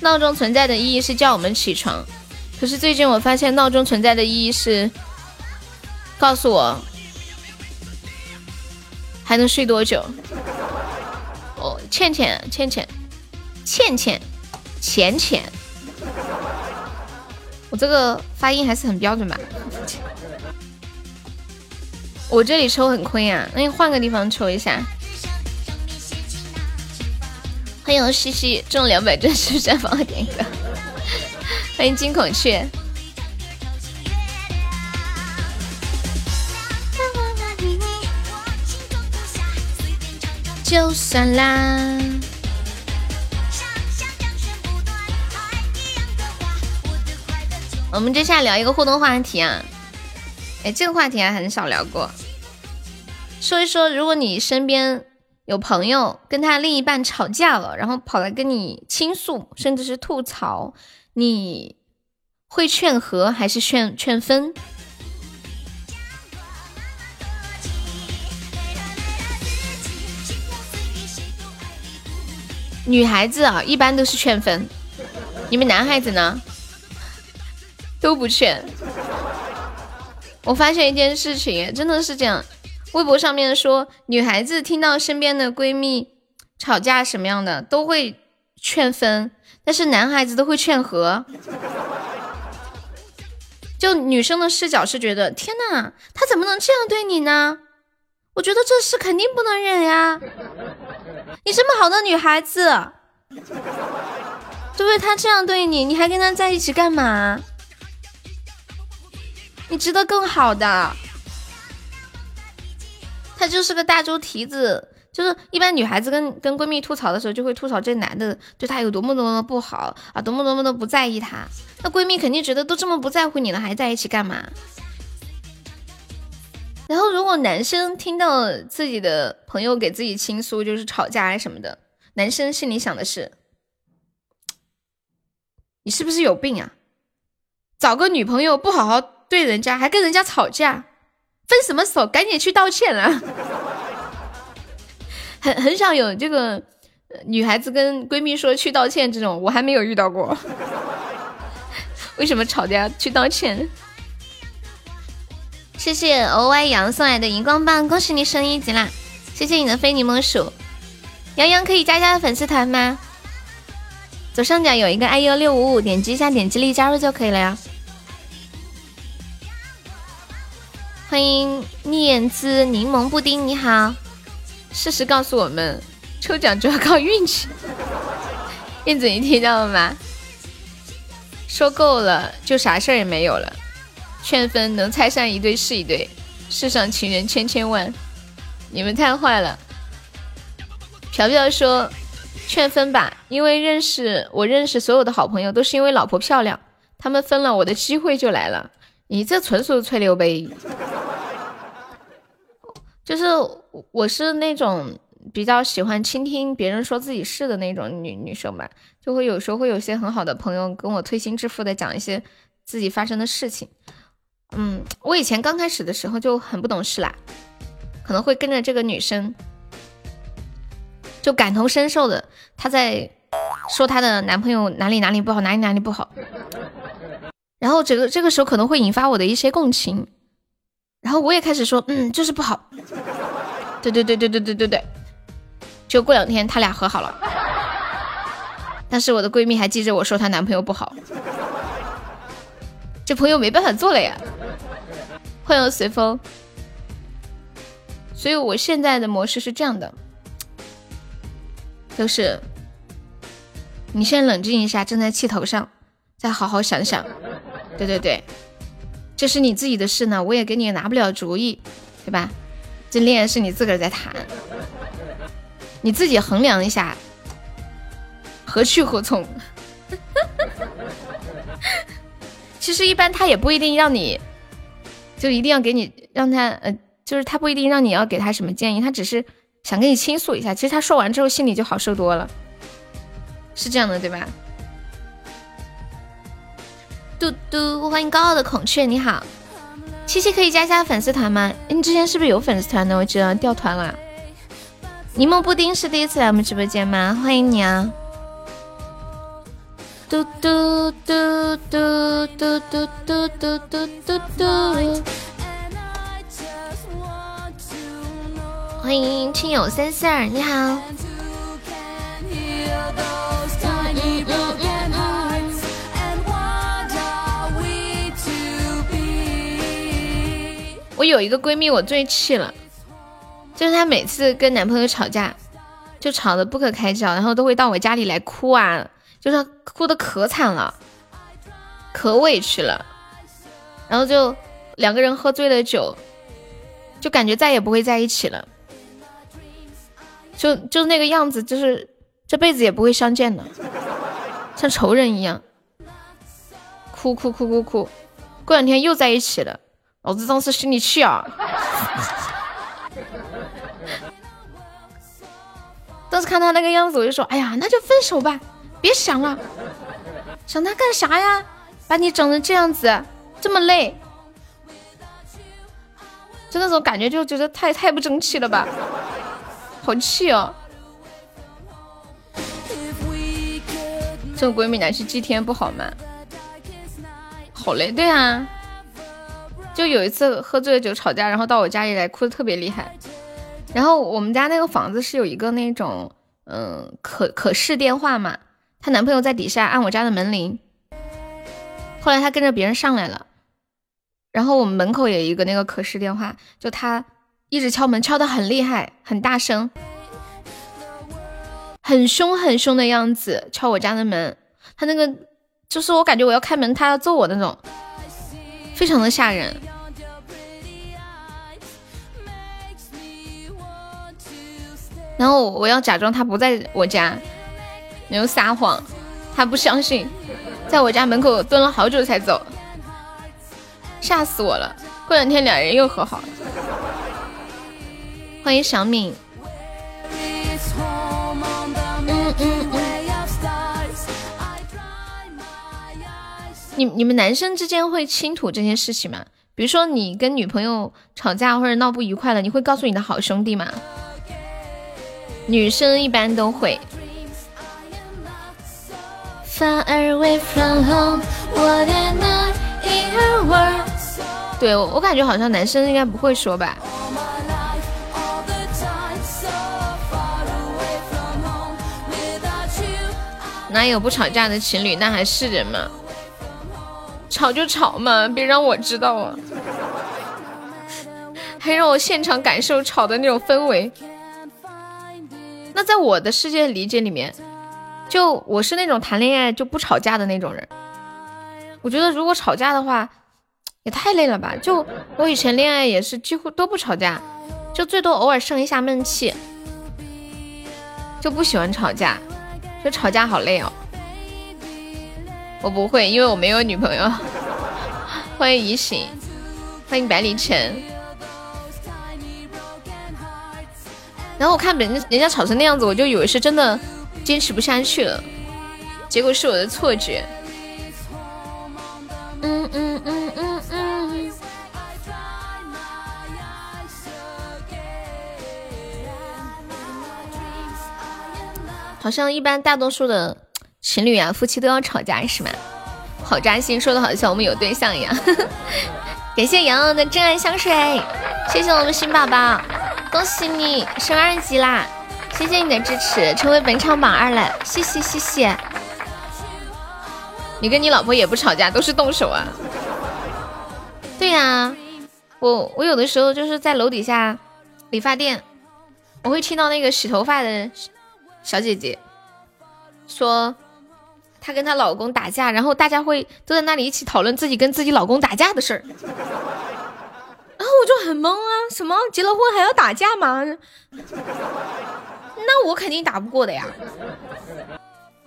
闹钟存在的意义是叫我们起床，可是最近我发现闹钟存在的意义是告诉我还能睡多久。哦，倩倩，倩倩，倩倩，浅浅，我这个发音还是很标准吧？我这里抽很亏啊，那你换个地方抽一下。欢迎西西中两百钻石绽放点一个，欢迎金孔雀。就算啦。我们接下来聊一个互动话题啊，哎，这个话题还很少聊过，说一说如果你身边。有朋友跟他另一半吵架了，然后跑来跟你倾诉，甚至是吐槽，你会劝和还是劝劝分？女孩子啊，一般都是劝分，你们男孩子呢？都不劝。我发现一件事情，真的是这样。微博上面说，女孩子听到身边的闺蜜吵架什么样的，都会劝分，但是男孩子都会劝和。就女生的视角是觉得，天呐，他怎么能这样对你呢？我觉得这事肯定不能忍呀！你这么好的女孩子，对不对？他这样对你，你还跟他在一起干嘛？你值得更好的。他就是个大猪蹄子，就是一般女孩子跟跟闺蜜吐槽的时候，就会吐槽这男的对她有多么多么的不好啊，多么多么的不在意她。那闺蜜肯定觉得都这么不在乎你了，还在一起干嘛？然后如果男生听到自己的朋友给自己倾诉，就是吵架啊什么的，男生心里想的是：你是不是有病啊？找个女朋友不好好对人家，还跟人家吵架？分什么手？赶紧去道歉了。[LAUGHS] 很很少有这个女孩子跟闺蜜说去道歉这种，我还没有遇到过。[LAUGHS] 为什么吵架去道歉？谢谢 O Y 杨送来的荧光棒，恭喜你升一级啦！谢谢你的非柠檬鼠。杨洋可以加加粉丝团吗？左上角有一个 I U 六五五，点击一下，点击立加入就可以了呀。欢迎念兹柠檬布丁，你好。事实告诉我们，抽奖主要靠运气。[LAUGHS] 燕子，你听到了吗？说够了，就啥事儿也没有了。劝分能拆散一对是一对，世上情人千千万。你们太坏了。朴朴说，劝分吧，因为认识我认识所有的好朋友都是因为老婆漂亮，他们分了，我的机会就来了。你这纯属吹牛呗。就是我是那种比较喜欢倾听别人说自己事的那种女女生吧，就会有时候会有些很好的朋友跟我推心置腹的讲一些自己发生的事情。嗯，我以前刚开始的时候就很不懂事啦，可能会跟着这个女生就感同身受的，她在说她的男朋友哪里哪里不好，哪里哪里不好，然后这个这个时候可能会引发我的一些共情。然后我也开始说，嗯，就是不好。[LAUGHS] 对对对对对对对对，就过两天他俩和好了，但是我的闺蜜还记着我说她男朋友不好，这朋友没办法做了呀。欢迎随风，所以我现在的模式是这样的，就是你先冷静一下，正在气头上，再好好想想。对对对。这是你自己的事呢，我也给你拿不了主意，对吧？这恋爱是你自个儿在谈，你自己衡量一下，何去何从？[LAUGHS] 其实一般他也不一定让你，就一定要给你让他呃，就是他不一定让你要给他什么建议，他只是想跟你倾诉一下。其实他说完之后心里就好受多了，是这样的对吧？嘟嘟，欢迎高傲的孔雀，你好，七七可以加一下粉丝团吗？你之前是不是有粉丝团的？我记得掉团了。柠檬布丁是第一次来我们直播间吗？欢迎你啊！嘟嘟嘟嘟嘟嘟嘟嘟嘟嘟嘟。欢迎亲友三四二，你好。我有一个闺蜜，我最气了，就是她每次跟男朋友吵架，就吵得不可开交，然后都会到我家里来哭啊，就是哭得可惨了，可委屈了，然后就两个人喝醉了酒，就感觉再也不会在一起了，就就那个样子，就是这辈子也不会相见的，像仇人一样，哭哭哭哭哭，过两天又在一起了。老子当时心里气啊！[LAUGHS] 当时看他那个样子，我就说：“哎呀，那就分手吧，别想了，想他干啥呀？把你整成这样子，这么累，就那种感觉，就觉得太太不争气了吧，好气哦！这种闺蜜拿去祭天不好吗？好嘞，对啊。”就有一次喝醉了酒吵架，然后到我家里来哭的特别厉害。然后我们家那个房子是有一个那种嗯可可视电话嘛，她男朋友在底下按我家的门铃。后来她跟着别人上来了，然后我们门口有一个那个可视电话，就他一直敲门，敲的很厉害，很大声，很凶很凶的样子，敲我家的门。他那个就是我感觉我要开门，他要揍我那种。非常的吓人，然后我要假装他不在我家，然后撒谎，他不相信，在我家门口蹲了好久才走，吓死我了。过两天两人又和好了，欢迎小敏。你你们男生之间会倾吐这件事情吗？比如说你跟女朋友吵架或者闹不愉快了，你会告诉你的好兄弟吗？女生一般都会。对，我我感觉好像男生应该不会说吧。哪有不吵架的情侣？那还是人吗？吵就吵嘛，别让我知道啊！还让我现场感受吵的那种氛围。那在我的世界理解里面，就我是那种谈恋爱就不吵架的那种人。我觉得如果吵架的话，也太累了吧。就我以前恋爱也是几乎都不吵架，就最多偶尔生一下闷气，就不喜欢吵架，就吵架好累哦。我不会，因为我没有女朋友。[LAUGHS] 欢迎怡醒，欢迎百里晨。然后我看别人人家吵成那样子，我就以为是真的坚持不下去了，结果是我的错觉。嗯嗯嗯嗯嗯。好像一般大多数的。情侣啊，夫妻都要吵架是吗？好扎心，说的好像我们有对象一样。[LAUGHS] 感谢洋洋的真爱香水，谢谢我们新宝宝，恭喜你升二级啦！谢谢你的支持，成为本场榜二了，谢谢谢谢。你跟你老婆也不吵架，都是动手啊？对呀，我我有的时候就是在楼底下理发店，我会听到那个洗头发的小姐姐说。她跟她老公打架，然后大家会都在那里一起讨论自己跟自己老公打架的事儿，然后我就很懵啊，什么结了婚还要打架吗？那我肯定打不过的呀，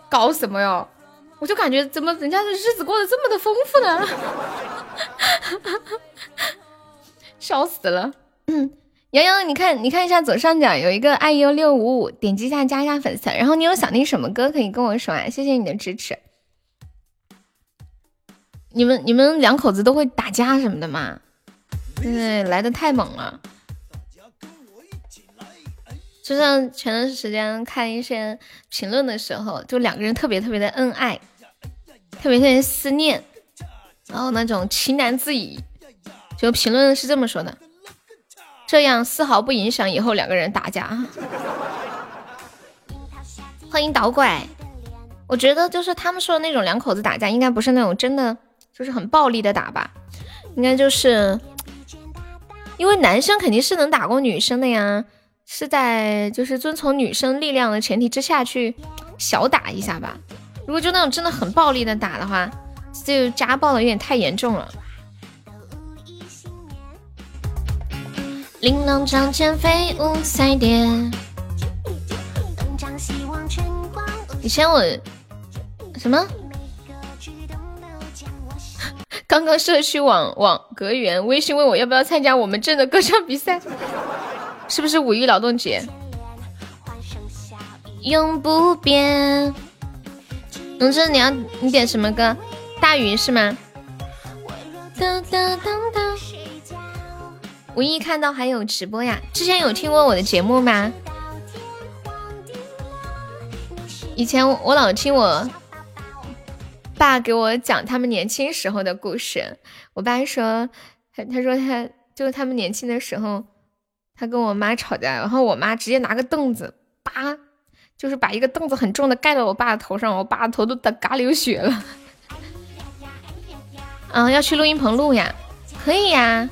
搞什么哟？我就感觉怎么人家的日子过得这么的丰富呢？[LAUGHS] 笑死了！嗯，洋洋，你看，你看一下左上角有一个 iu 六五五，点击一下加一下粉丝。然后你有想听什么歌可以跟我说啊？谢谢你的支持。你们你们两口子都会打架什么的吗？对，来的太猛了。就像前段时间看一些评论的时候，就两个人特别特别的恩爱，特别特别思念，然后那种情难自已。就评论是这么说的。这样丝毫不影响以后两个人打架。欢迎导拐，我觉得就是他们说的那种两口子打架，应该不是那种真的就是很暴力的打吧？应该就是因为男生肯定是能打过女生的呀，是在就是遵从女生力量的前提之下去小打一下吧。如果就那种真的很暴力的打的话，就家暴的有点太严重了。玲珑仗剑飞舞彩蝶。以前我什么？刚刚社区网网格员微信问我要不要参加我们镇的歌唱比赛，是不是五一劳动节？永不变。龙真，你要你点什么歌？大鱼是吗？哒哒哒哒。无意看到还有直播呀？之前有听过我的节目吗？以前我老听我爸给我讲他们年轻时候的故事。我爸说，他他说他就是他们年轻的时候，他跟我妈吵架，然后我妈直接拿个凳子，叭，就是把一个凳子很重的盖到我爸的头上，我爸的头都打嘎流血了。[LAUGHS] 嗯，要去录音棚录呀？可以呀。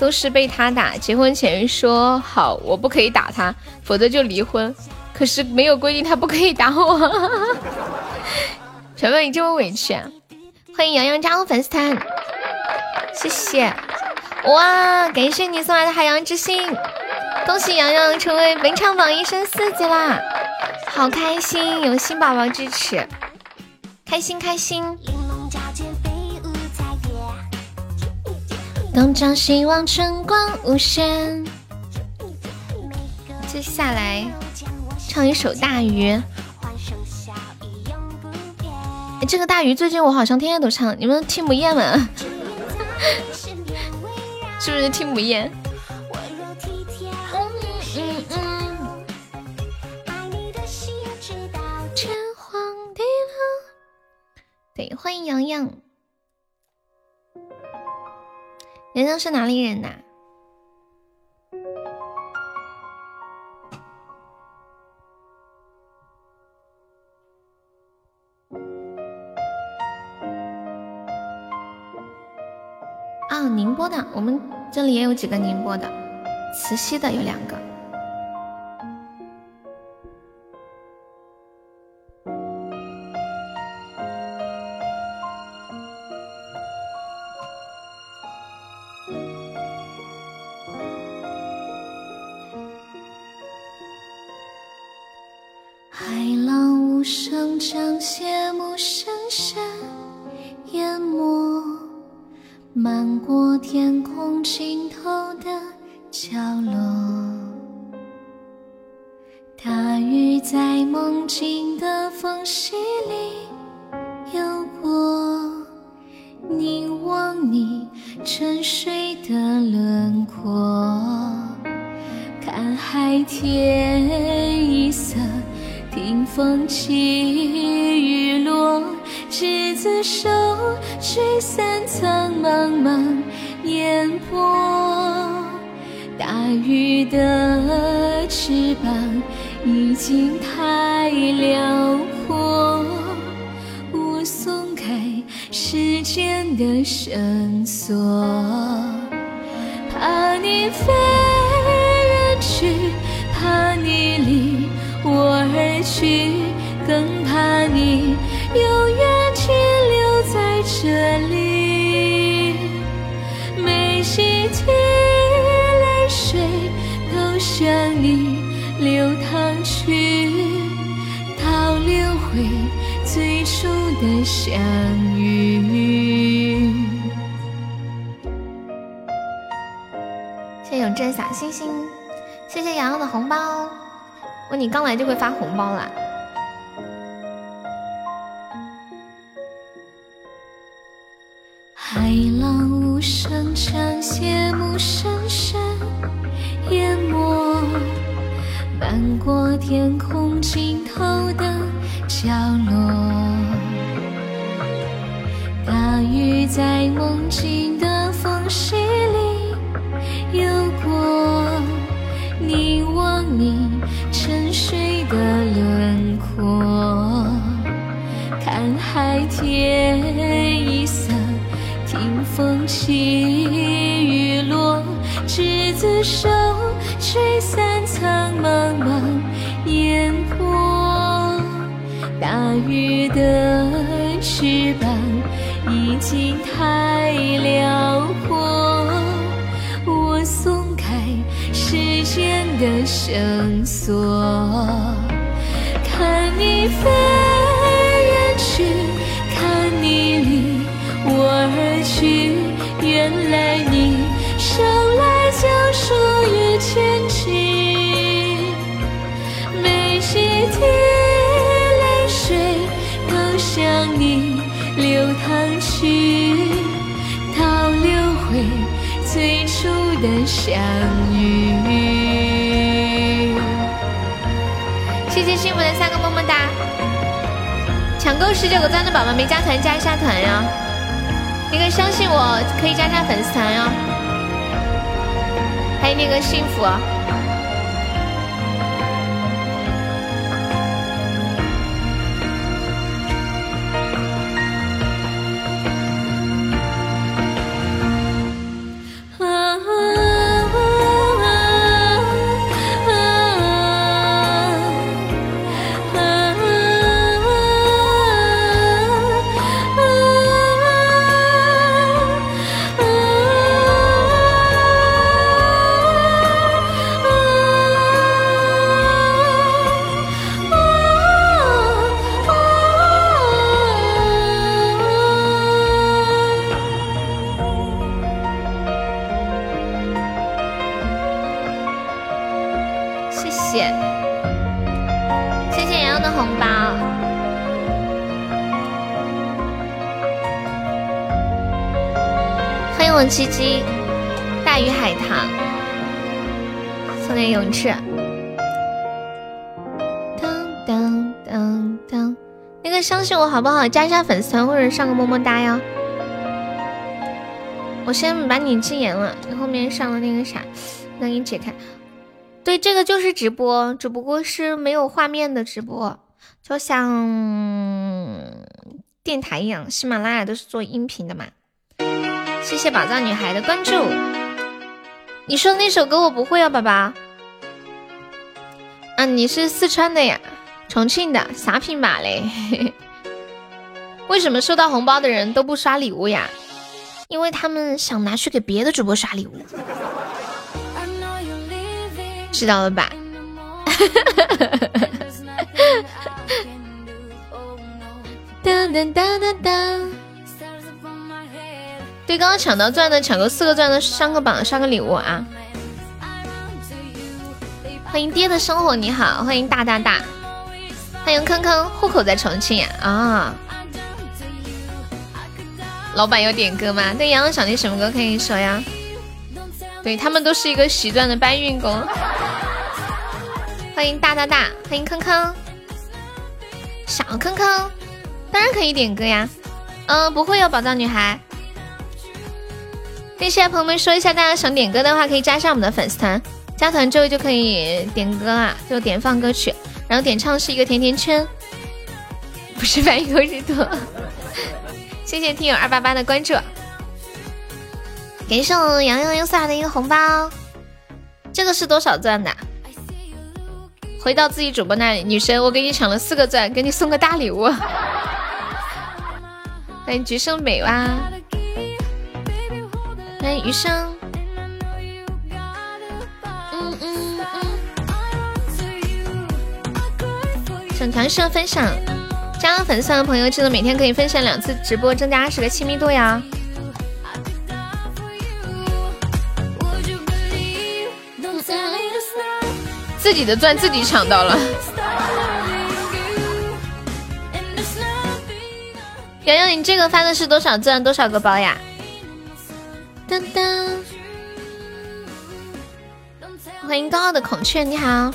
都是被他打，结婚前说好我不可以打他，否则就离婚。可是没有规定他不可以打我。[LAUGHS] 小妹你这么委屈啊！欢迎洋洋加入粉丝团，谢谢。哇，感谢你送来的海洋之心，恭喜洋洋成为本场榜一升四级啦！好开心，有新宝宝支持，开心开心。东张西望，春光无限。接下来唱一首《大鱼》。这个《大鱼》最近我好像天天都唱，你们听不厌吗？[LAUGHS] 是不是听不厌？嗯嗯。对，欢迎洋洋。人生是哪里人呐？啊，宁波的，我们这里也有几个宁波的，慈溪的有两个。好不好？加一下粉丝团或者上个么么哒哟。我先把你禁言了，你后面上了那个啥，那给你解开。对，这个就是直播，只不过是没有画面的直播，就像电台一样，喜马拉雅都是做音频的嘛。谢谢宝藏女孩的关注。你说那首歌我不会啊，宝宝。啊，你是四川的呀？重庆的？啥品牌嘞？嘿嘿为什么收到红包的人都不刷礼物呀？因为他们想拿去给别的主播刷礼物。知道了吧？当当当当当。对，刚刚抢到钻的，抢够四个钻的上个榜，上个礼物啊！欢迎爹的生活，你好，欢迎大大大，欢迎坑坑，户口在重庆啊！老板有点歌吗？对，洋洋想听什么歌可以说呀？对他们都是一个喜钻的搬运工。欢迎大大大，欢迎坑坑，小坑坑，当然可以点歌呀。嗯，不会有宝藏女孩。跟现在朋友们说一下，大家想点歌的话，可以加上我们的粉丝团，加团之后就可以点歌啊，就点放歌曲，然后点唱是一个甜甜圈，不是翻译口是多。谢谢听友二八八的关注，感谢我洋洋又送来的一个红包，这个是多少钻的？回到自己主播那里，女神，我给你抢了四个钻，给你送个大礼物。[LAUGHS] 欢迎橘生美蛙。欢迎余生，嗯嗯嗯，整团社分享，加了粉丝团的朋友记得每天可以分享两次直播，增加二十个亲密度呀。自己的钻自己抢到了。洋洋，你这个发的是多少钻多少个包呀？噔噔，欢迎高傲的孔雀，你好。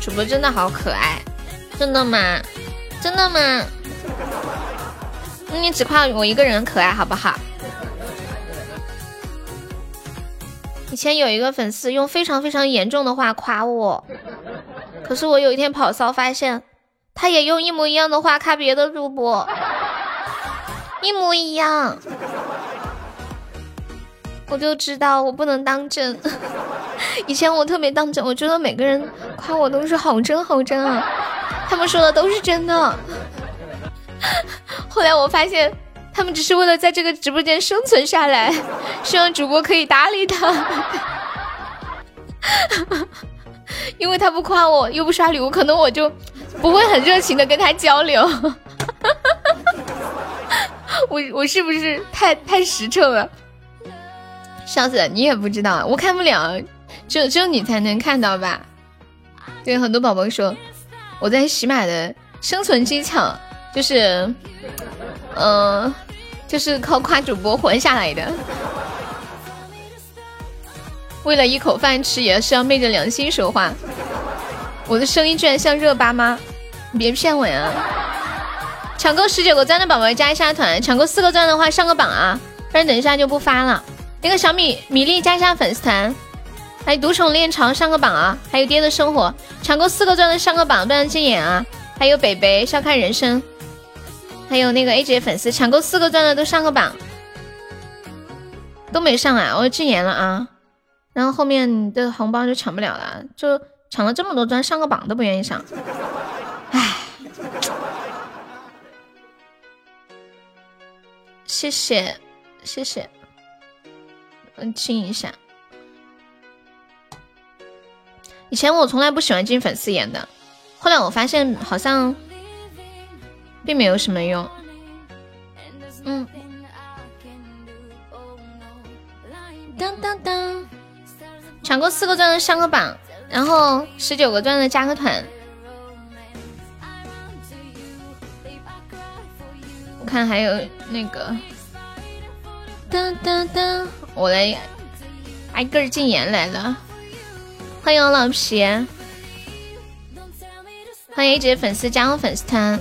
主播真的好可爱，真的吗？真的吗？那你只夸我一个人可爱好不好？以前有一个粉丝用非常非常严重的话夸我，可是我有一天跑骚发现，他也用一模一样的话夸别的主播，一模一样，我就知道我不能当真。[LAUGHS] 以前我特别当真，我觉得每个人夸我都是好真好真啊，他们说的都是真的。[LAUGHS] 后来我发现，他们只是为了在这个直播间生存下来，希望主播可以搭理他。[LAUGHS] 因为他不夸我，又不刷礼物，可能我就不会很热情的跟他交流。我我是不是太太实诚了？笑死，你也不知道，我看不了，只有只有你才能看到吧？对，很多宝宝说我在喜马的生存技巧。就是，嗯，就是靠夸主播活下来的。为了一口饭吃，也是要昧着良心说话。我的声音居然像热巴吗？你别骗我呀！抢够十九个钻的宝宝加一下团，抢够四个钻的话上个榜啊，不然等一下就不发了。那个小米米粒加一下粉丝团，还有独宠恋潮上个榜啊，还有爹的生活，抢够四个钻的上个榜，不然禁言啊。还有北北笑看人生。还有那个 A 姐粉丝抢够四个钻的都上个榜，都没上啊！我禁言了啊！然后后面的红包就抢不了了，就抢了这么多钻，上个榜都不愿意上，唉！谢谢谢谢，嗯，亲一下。以前我从来不喜欢进粉丝眼的，后来我发现好像。并没有什么用，嗯，当当当，抢够四个钻的上个榜，然后十九个钻的加个团。我看还有那个，当当当，我来挨个禁言来了，欢迎我老皮，欢迎一直粉丝加入粉丝团。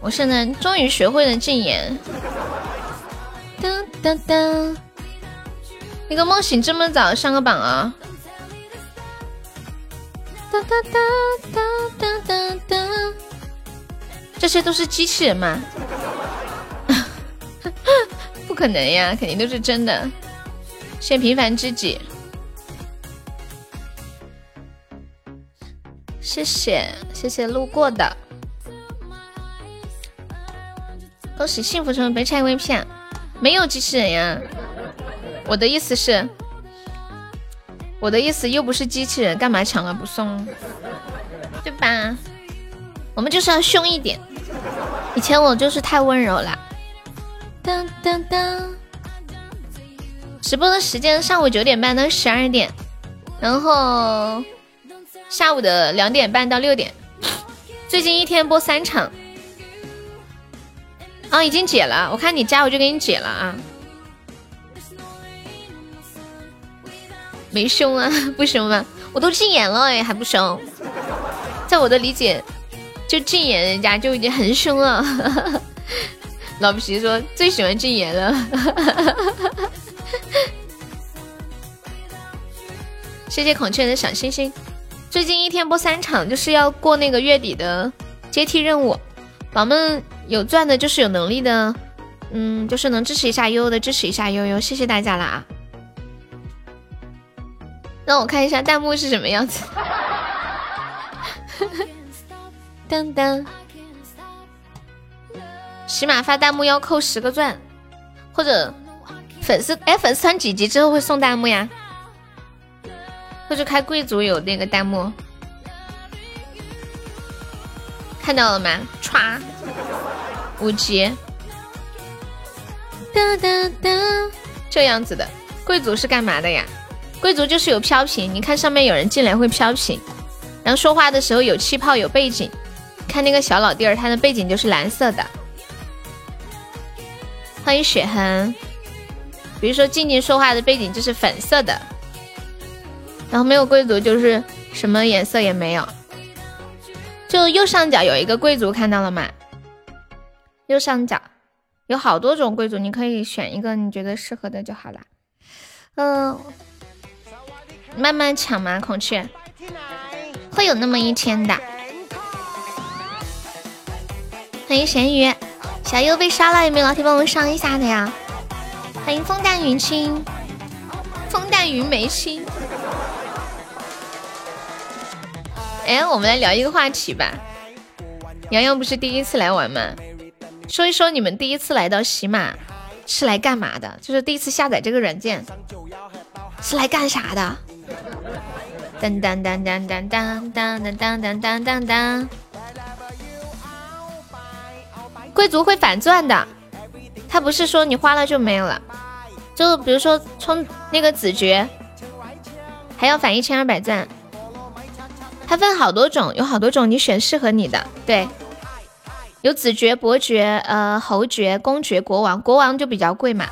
我现在终于学会了禁言。当当当，那个梦醒这么早上个榜啊！当当当当当当当，这些都是机器人吗？[LAUGHS] 不可能呀，肯定都是真的。谢平凡知己，谢谢谢谢路过的。恭喜幸福成为白菜 VP，没有机器人呀！我的意思是，我的意思又不是机器人，干嘛抢了不送？对吧？我们就是要凶一点。以前我就是太温柔了。当当当！直播的时间上午九点半到十二点，然后下午的两点半到六点。最近一天播三场。啊，已经解了，我看你加我就给你解了啊。没凶啊，[LAUGHS] 不凶吗？我都禁言了哎，还不凶？在我的理解，就禁言人家就已经很凶了。老皮说最喜欢禁言了。谢谢孔雀的小星星。最近一天播三场，就是要过那个月底的阶梯任务，宝们。有钻的，就是有能力的，嗯，就是能支持一下悠悠的，支持一下悠悠，谢谢大家了啊！让我看一下弹幕是什么样子。[LAUGHS] 当当，起码发弹幕要扣十个钻，或者粉丝哎，粉丝团几级之后会送弹幕呀？或者开贵族有那个弹幕？看到了吗？歘。五级，哒哒哒，这样子的。贵族是干嘛的呀？贵族就是有飘屏，你看上面有人进来会飘屏，然后说话的时候有气泡有背景。看那个小老弟儿，他的背景就是蓝色的。欢迎雪痕。比如说静静说话的背景就是粉色的，然后没有贵族就是什么颜色也没有。就右上角有一个贵族，看到了吗？右上角有好多种贵族，你可以选一个你觉得适合的就好了。嗯，慢慢抢嘛，孔雀会有那么一天的。欢迎咸鱼，小优被杀了，有没有老铁帮我上一下的呀？欢迎风淡云轻，风淡云眉轻。哎，我们来聊一个话题吧。洋洋不是第一次来玩吗？说一说你们第一次来到喜马是来干嘛的？就是第一次下载这个软件是来干啥的？当当当当当当当当当当当当。贵族会反钻的，他不是说你花了就没有了，就比如说充那个子爵，还要返一千二百钻。它分好多种，有好多种，你选适合你的。对，有子爵、伯爵、呃侯爵、公爵、国王，国王就比较贵嘛。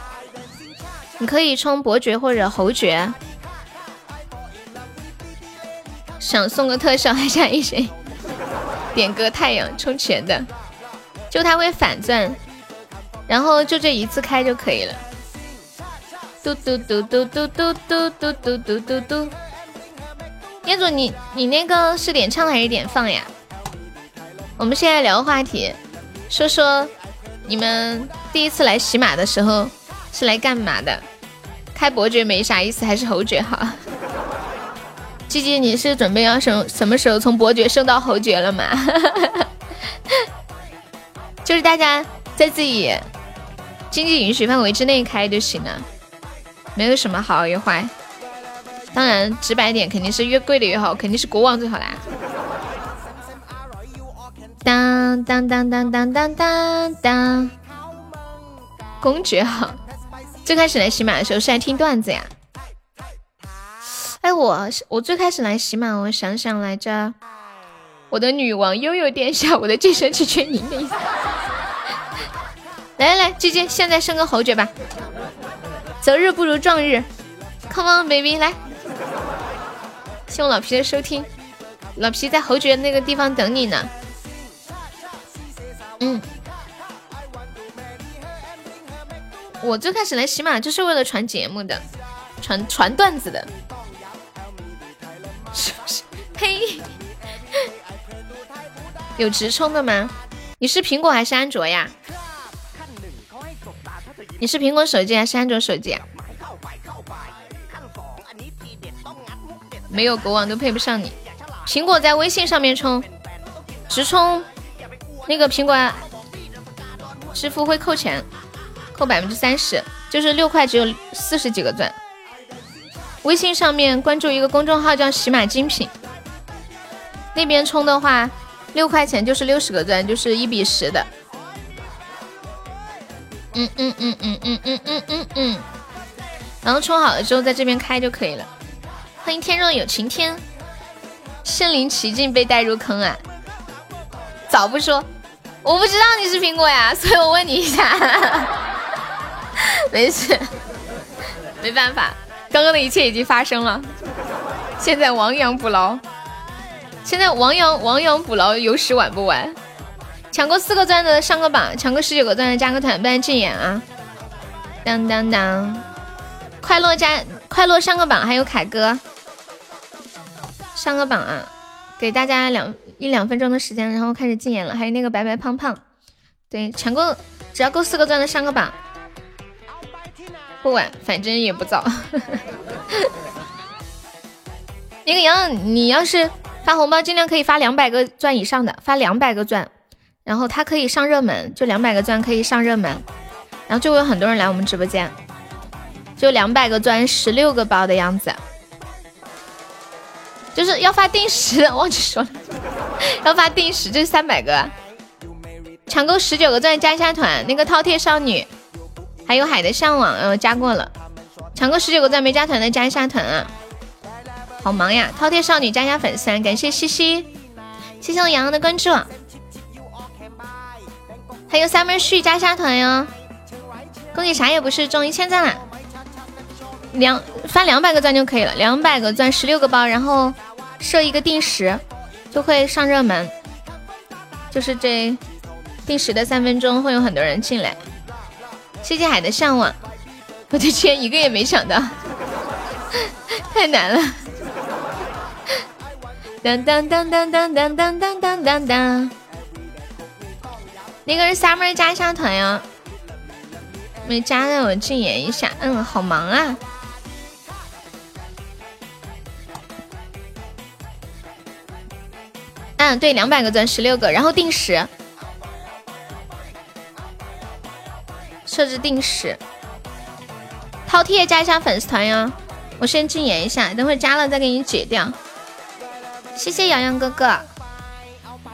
你可以充伯爵或者侯爵。想送个特效，还差一谁？点歌太阳充钱的。就它会反钻，然后就这一次开就可以了。嘟嘟嘟嘟嘟嘟嘟嘟嘟嘟嘟嘟。业主，你你那个是点唱还是点放呀？我们现在聊个话题，说说你们第一次来洗马的时候是来干嘛的？开伯爵没啥意思，还是侯爵好？[LAUGHS] 鸡鸡，你是准备要什什么时候从伯爵升到侯爵了吗？就是大家在自己经济允许范围之内开就行了，没有什么好与坏。当然直白点，肯定是越贵的越好，肯定是国王最好啦。当当当当当当当当，公爵好。最开始来洗马的时候是来听段子呀。哎，我我最开始来洗马，我想想来着。我的女王悠悠殿下，我的晋升是缺您的意思。来来来，姐姐，现在升个侯爵吧。择日不如撞日，Come on baby，来。谢我老皮的收听，老皮在侯爵那个地方等你呢。嗯，我最开始来喜马就是为了传节目的，传传段子的，是不是？嘿。有直充的吗？你是苹果还是安卓呀？你是苹果手机还是安卓手机啊？没有国王都配不上你。苹果在微信上面充，直充那个苹果支付会扣钱，扣百分之三十，就是六块只有四十几个钻。微信上面关注一个公众号叫喜马精品，那边充的话。六块钱就是六十个钻，就是一比十的。嗯嗯嗯嗯嗯嗯嗯嗯嗯。然后充好了之后，在这边开就可以了。欢迎天若有晴天，身临其境被带入坑啊！早不说，我不知道你是苹果呀，所以我问你一下。没事，没办法，刚刚的一切已经发生了，现在亡羊补牢。现在亡羊亡羊补牢，有时晚不晚。抢够四个钻的上个榜，抢够十九个钻的加个团，不然禁言啊！当当当，快乐加快乐上个榜，还有凯哥上个榜啊！给大家两一两分钟的时间，然后开始禁言了。还有那个白白胖胖，对，抢够只要够四个钻的上个榜，不晚，反正也不早。[LAUGHS] 那个羊，你要是。发红包尽量可以发两百个钻以上的，发两百个钻，然后它可以上热门，就两百个钻可以上热门，然后就会有很多人来我们直播间，就两百个钻十六个包的样子，就是要发定时，[LAUGHS] 忘记说了，要发定时，这是三百个，抢够十九个钻加一下团，那个饕餮少女，还有海的向往，呃加过了，抢够十九个钻没加团的加一下团啊！好忙呀！饕餮少女加加粉丝，感谢西西，谢谢我洋洋的关注。还有 summer 旭加下团哟！恭喜啥也不是中一千赞了，两发两百个钻就可以了，两百个钻十六个包，然后设一个定时，就会上热门。就是这定时的三分钟会有很多人进来。谢谢海的向往，我的天，一个也没抢到，[LAUGHS] 太难了。[LAUGHS] 当当当当当当当当当当，那个是 summer 加一下团呀，没加的我禁言一下。嗯，好忙啊。嗯，对，两百个钻，十六个，然后定时，设置定时。饕餮加一下粉丝团哟，我先禁言一下，等会加了再给你解掉。谢谢洋洋哥哥，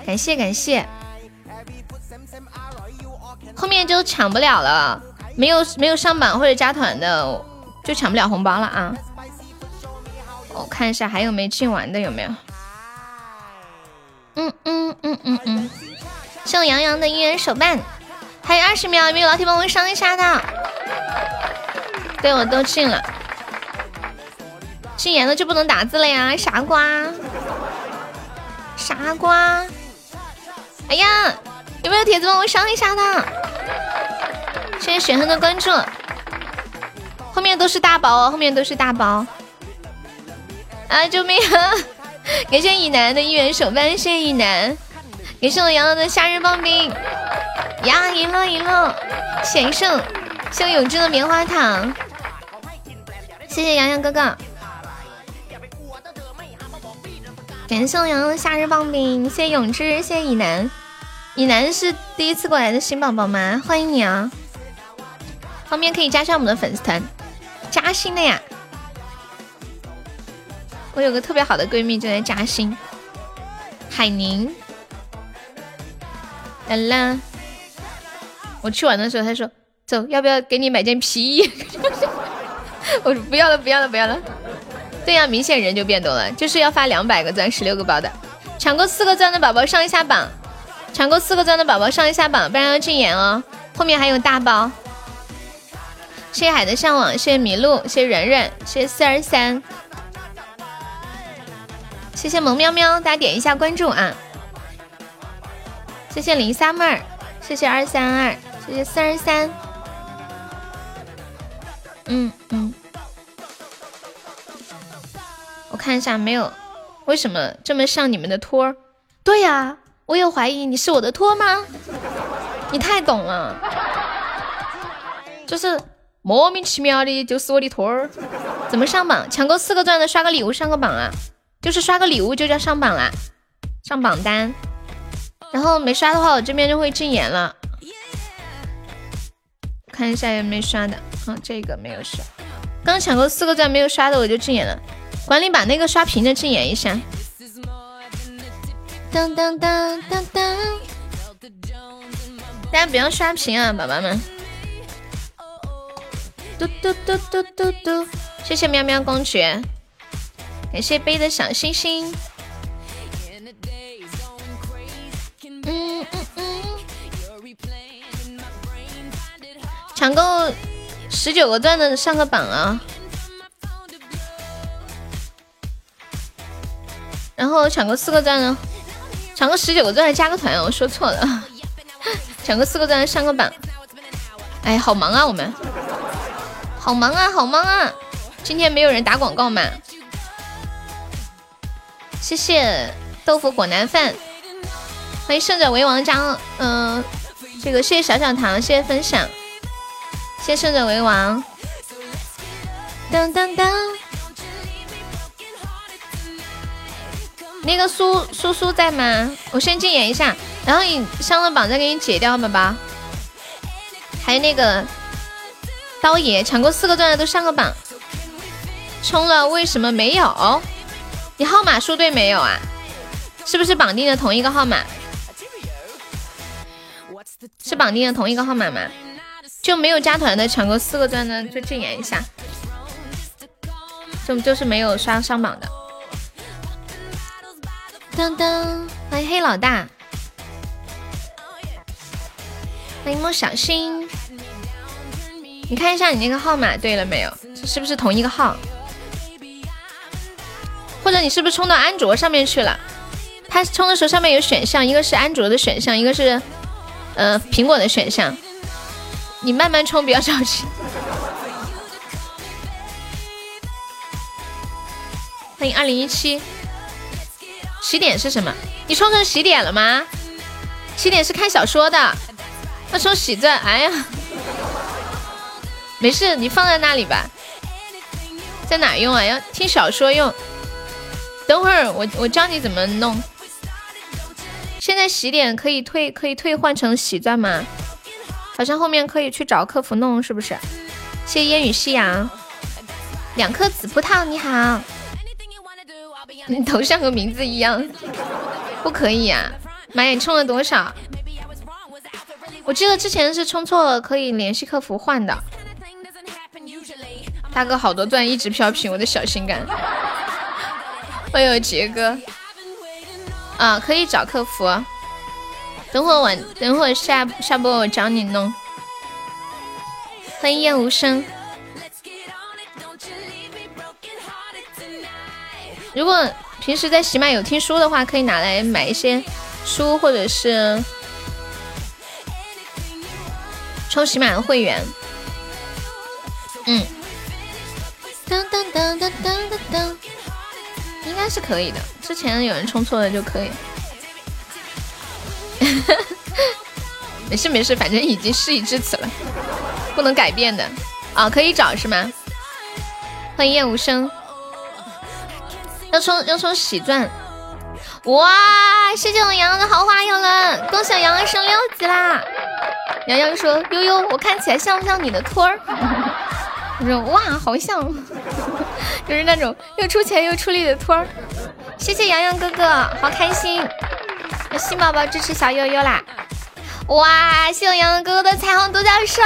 感谢感谢。后面就抢不了了，没有没有上榜或者加团的就抢不了红包了啊！我看一下还有没进完的有没有？嗯嗯嗯嗯嗯，谢洋洋的姻缘手办，还有二十秒，有没有老铁帮我上一下的？对我都进了，禁言了就不能打字了呀，傻瓜。傻瓜！哎呀，有没有铁子帮我上一下的？谢谢雪恨的关注。后面都是大包哦，后面都是大包。啊，救命啊！[LAUGHS] 感谢以南的一元手办，谢谢以南。感谢我洋洋的夏日棒冰。呀，赢了赢了，险胜！谢我永志的棉花糖。谢谢洋洋哥哥。感谢我洋洋的夏日棒冰，谢谢永志，谢谢以南，以南是第一次过来的新宝宝吗？欢迎你啊！方便可以加上我们的粉丝团，加薪的呀！我有个特别好的闺蜜就在嘉兴，海宁。来啦！我去玩的时候，她说走，要不要给你买件皮衣？[LAUGHS] 我说不要了，不要了，不要了。对呀，明显人就变多了，就是要发两百个钻，十六个包的，抢够四个钻的宝宝上一下榜，抢够四个钻的宝宝上一下榜，不然要禁言哦。后面还有大包，谢谢海的向往，谢谢麋鹿，谢谢软软，谢谢四二三，谢谢萌喵喵，大家点一下关注啊！谢谢零三妹儿，谢谢二三二，谢谢四二三，嗯嗯。我看一下，没有，为什么这么像你们的托儿？对呀，我有怀疑你是我的托吗？你太懂了，就是莫名其妙的，就是我的托儿。怎么上榜？抢够四个钻的刷个礼物上个榜啊！就是刷个礼物就叫上榜啦，上榜单。然后没刷的话，我这边就会禁言了。看一下有没有刷的，好，这个没有刷。刚抢够四个钻没有刷的，我就禁言了。管理把那个刷屏的禁言一下。当当当当当，大家不要刷屏啊，宝宝们。嘟嘟嘟嘟嘟嘟，谢谢喵喵公爵，感谢背的小星星。嗯嗯嗯，抢够十九个钻的上个榜啊！然后抢够四个钻呢，抢个十九个钻加个团，我说错了，[LAUGHS] 抢个四个钻上个榜。哎，好忙啊，我们好忙啊，好忙啊！今天没有人打广告嘛？谢谢豆腐果南饭，欢迎胜者为王加嗯，这个谢谢小小糖，谢谢分享，谢谢胜者为王。当当当。那个苏苏苏在吗？我先禁言一下，然后你上了榜再给你解掉，宝宝。还有那个刀爷抢过四个钻的都上个榜，充了为什么没有？你号码输对没有啊？是不是绑定的同一个号码？是绑定的同一个号码吗？就没有加团的抢过四个钻的就禁言一下。就就是没有刷上榜的。噔噔，欢迎黑老大，欢迎莫小心。你看一下你那个号码对了没有？是不是同一个号？或者你是不是充到安卓上面去了？它充的时候上面有选项，一个是安卓的选项，一个是呃苹果的选项。你慢慢充，不要着急。欢迎二零一七。起点是什么？你充成起点了吗？起点是看小说的，要充喜钻。哎呀，[LAUGHS] 没事，你放在那里吧。在哪用啊？要听小说用。等会儿我我教你怎么弄。现在喜点可以退可以退换成喜钻吗？好像后面可以去找客服弄，是不是？谢烟雨夕阳，两颗紫葡萄，你好。[LAUGHS] 你头像和名字一样，不可以呀！妈呀，你充了多少？我记得之前是充错了，可以联系客服换的。大哥，好多钻一直飘屏，我的小心肝。欢迎杰哥。啊，可以找客服。等会晚，等会下下播我找你弄。欢迎燕无声。如果平时在喜马有听书的话，可以拿来买一些书，或者是充喜马的会员。嗯，噔噔噔噔噔噔噔，应该是可以的。之前有人充错了就可以。[LAUGHS] 没事没事，反正已经事已至此了，不能改变的啊，可以找是吗？欢迎燕无声。要充要充喜钻，哇！谢谢我洋洋的豪华游轮，恭喜洋洋升六级啦！洋洋说：“悠悠，我看起来像不像你的托儿？” [LAUGHS] 我说：“哇，好像，[LAUGHS] 就是那种又出钱又出力的托儿。”谢谢洋洋哥哥，好开心！新宝宝支持小悠悠啦！哇！谢谢洋洋哥哥的彩虹独角兽，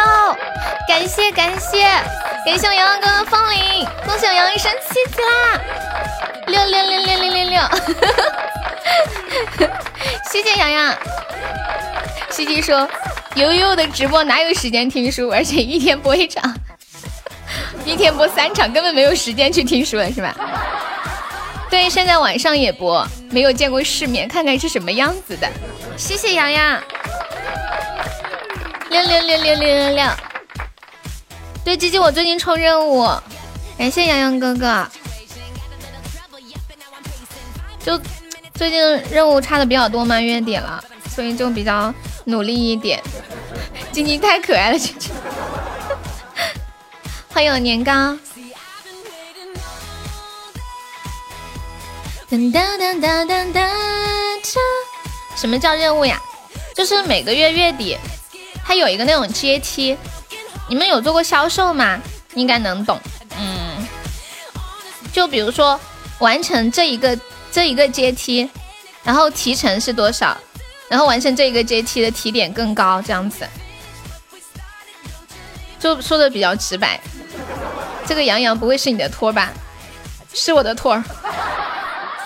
感谢感谢感谢我洋洋哥哥风铃，恭喜我洋洋升七级啦！六六六六六六六，谢谢 [LAUGHS] 洋洋。西西说，悠悠的直播哪有时间听书，而且一天播一场，一天播三场，根本没有时间去听书了，是吧？对，现在晚上也播，没有见过世面，看看是什么样子的。谢谢洋洋。六六六六六六六。对，鸡鸡，我最近抽任务，感谢洋洋哥哥。就最近任务差的比较多嘛，月底了，所以就比较努力一点。晶晶太可爱了，晶晶。欢迎我年糕。什么叫任务呀？就是每个月月底，它有一个那种阶梯。你们有做过销售吗？应该能懂。嗯，就比如说完成这一个。这一个阶梯，然后提成是多少？然后完成这一个阶梯的提点更高，这样子，就说的比较直白。这个杨洋不会是你的托吧？是我的托，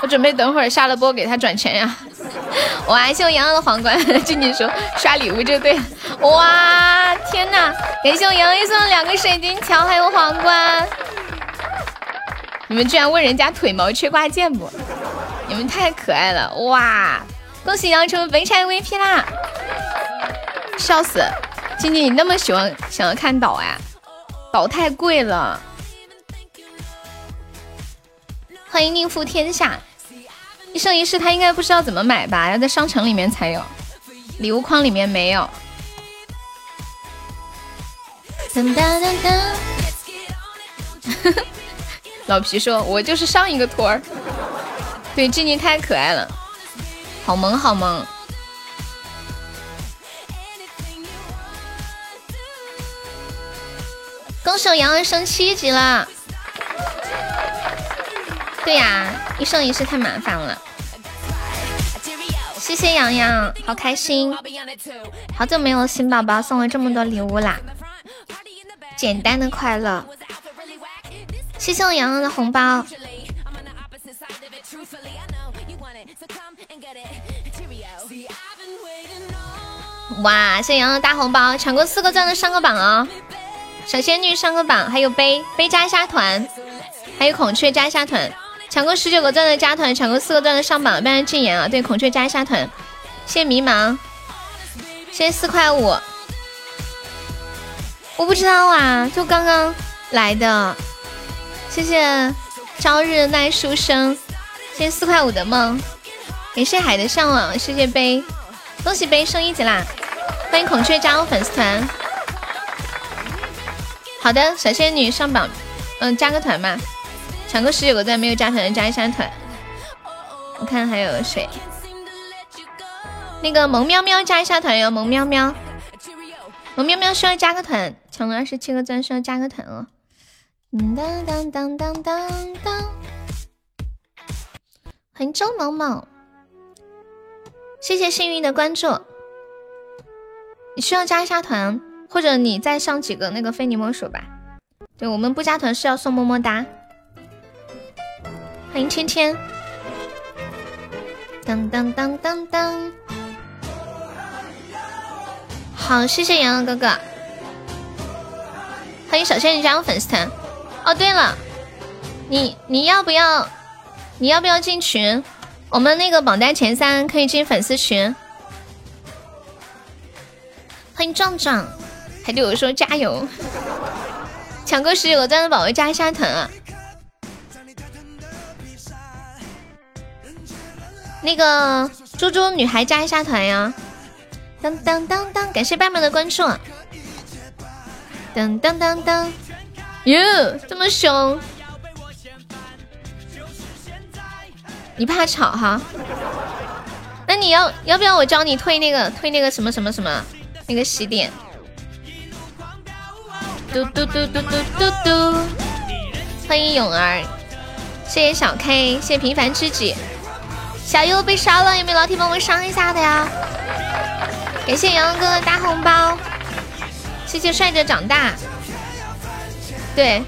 我准备等会儿下了播给他转钱呀。哇，谢我杨洋的皇冠，静静说刷礼物就对了。哇，天哪！感谢我杨洋送了两个水晶球，还有皇冠。你们居然问人家腿毛缺挂件不？你们太可爱了哇！恭喜杨成为本场 VP 啦！笑死，静静你那么喜欢想要看岛呀？岛太贵了。欢迎宁负天下，一生一世他应该不知道怎么买吧？要在商城里面才有，礼物框里面没有。噔噔噔噔。[LAUGHS] 老皮说：“我就是上一个托儿。”对，静静太可爱了，好萌好萌。恭喜杨儿升七级了。对呀，一生一世太麻烦了。谢谢洋洋，好开心，好久没有新宝宝送了这么多礼物啦，简单的快乐。谢谢我洋洋的红包。哇，谢谢洋洋大红包，抢过四个钻的上个榜哦！小仙女上个榜，还有杯杯加一下团，还有孔雀加一下团，抢过十九个钻的加团，抢过四个钻的上榜，不然禁言啊！对，孔雀加一下团，谢谢迷茫，谢谢四块五。我不知道啊，就刚刚来的，谢谢朝日奈书生，谢谢四块五的梦，感谢海的向往，谢谢杯，恭喜杯升一级啦！欢迎孔雀加入粉丝团。好的，小仙女上榜，嗯，加个团嘛，抢个十九个赞，没有加团的加一下团。我看还有谁，那个萌喵喵加一下团哟，萌喵喵，萌喵喵需要加个团。抢了二十七个钻，需要加个团哦。当当当当当当，欢迎周某某，谢谢幸运的关注。你需要加一下团，或者你再上几个那个非你莫属吧。对我们不加团是要送么么哒。欢迎芊芊。当当当当当。好，谢谢洋洋哥哥。欢迎小仙女加入粉丝团。哦，对了，你你要不要？你要不要进群？我们那个榜单前三可以进粉丝群。欢迎壮壮，还对我说加油。抢够十九个钻的宝宝加一下团啊！那个猪猪女孩加一下团呀！当当当当，感谢爸爸的关注。当当当当，哟，这么凶！你怕吵哈？那你要要不要我教你推那个推那个什么什么什么那个洗点？嘟嘟嘟嘟嘟嘟嘟！欢迎勇儿，谢谢小 K，谢谢平凡知己。小优被烧了，有没有老铁帮我上一下的呀？感谢阳阳哥哥大红包。谢谢帅着长大，对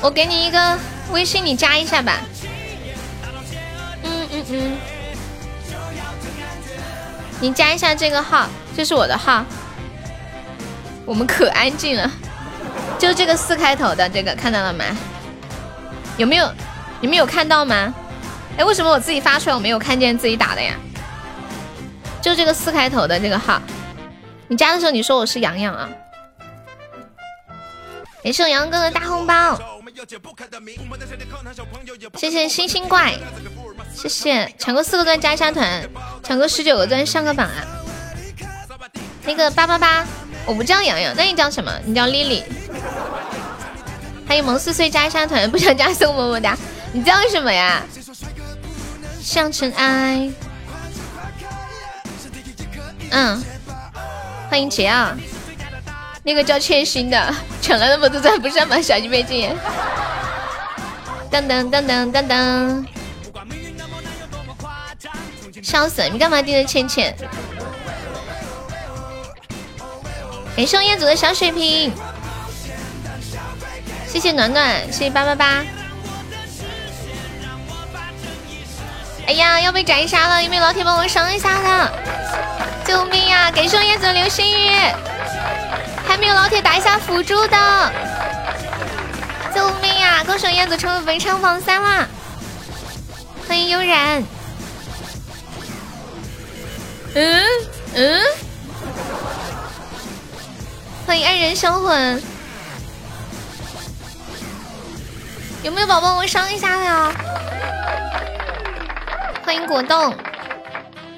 我给你一个微信，你加一下吧。嗯嗯嗯，你加一下这个号，这是我的号。我们可安静了，就这个四开头的这个看到了吗？有没有？你们有看到吗？哎，为什么我自己发出来我没有看见自己打的呀？就这个四开头的这个号，你加的时候你说我是洋洋啊。感谢我杨哥的大红包，谢谢星星怪，谢谢抢够四个钻加一下团，抢够十九个钻上个榜啊！那个八八八，我不叫洋洋，那你叫什么？你叫丽丽。欢迎萌四岁加一下团，不想加送么么哒。你叫什么呀？向尘埃。嗯，欢迎杰啊。那个叫欠薪的，抢了那么多钻不上榜，小鸡被禁。噔噔噔噔噔噔，笑死！你干嘛盯着倩倩？感谢我彦祖的小水瓶，谢谢暖暖，谢谢八八八。哎呀，要被斩杀了！有没有老铁帮我上一下的？救命呀！感谢燕子的流星雨。还没有老铁打一下辅助的，救命呀！恭喜燕子成为文昌榜三啦！欢迎悠然。嗯嗯。欢迎爱人销魂。有没有宝宝我上一下的呀？欢迎果冻。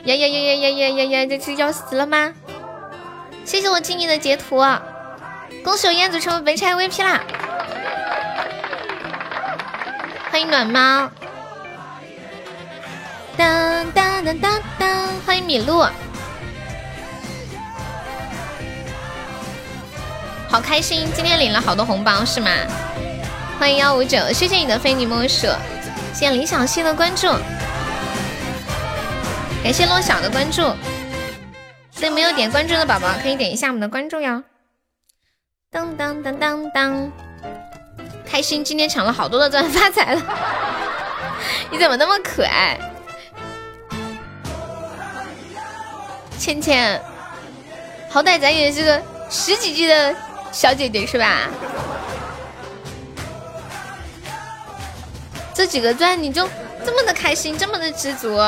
呀呀呀呀呀呀呀这是要死了吗？谢谢我静静的截图恭喜我燕子成为本场 mvp 啦。欢迎暖猫。当当当当当欢迎米露。好开心今天领了好多红包是吗？欢迎幺五九谢谢你的非你莫属。谢谢李小溪的关注。感谢洛小的关注。所以没有点关注的宝宝可以点一下我们的关注哟。当当当当当，开心，今天抢了好多的钻，发财了！[LAUGHS] 你怎么那么可爱，倩倩？好歹咱也是个十几级的小姐姐是吧？这几个钻你就这么的开心，这么的知足？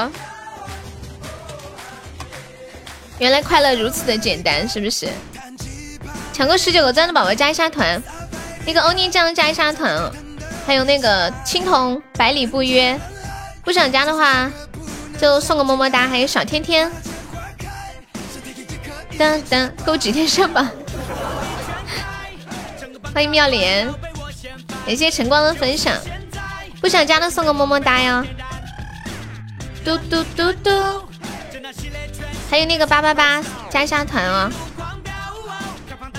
原来快乐如此的简单，是不是？抢够十九个钻的宝宝加一下团，那个欧尼酱加一下团，还有那个青铜百里不约，不想加的话就送个么么哒，还有小天天，当当够几天上榜？[LAUGHS] 欢迎妙莲，感谢晨光的分享，不想加的送个么么哒呀，嘟嘟嘟嘟，还有那个八八八加一下团啊。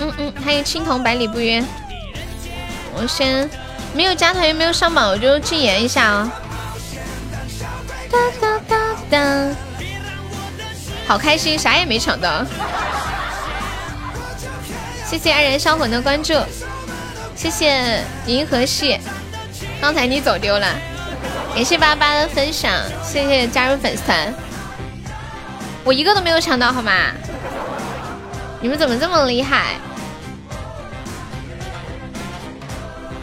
嗯嗯，还有青铜百里不约，我先没有加团又没有上榜，我就禁言一下啊。好开心，啥也没抢到。谢谢爱燃烧魂的关注，谢谢银河系，刚才你走丢了。感谢八八的分享，谢谢加入粉丝团。我一个都没有抢到，好吗？你们怎么这么厉害？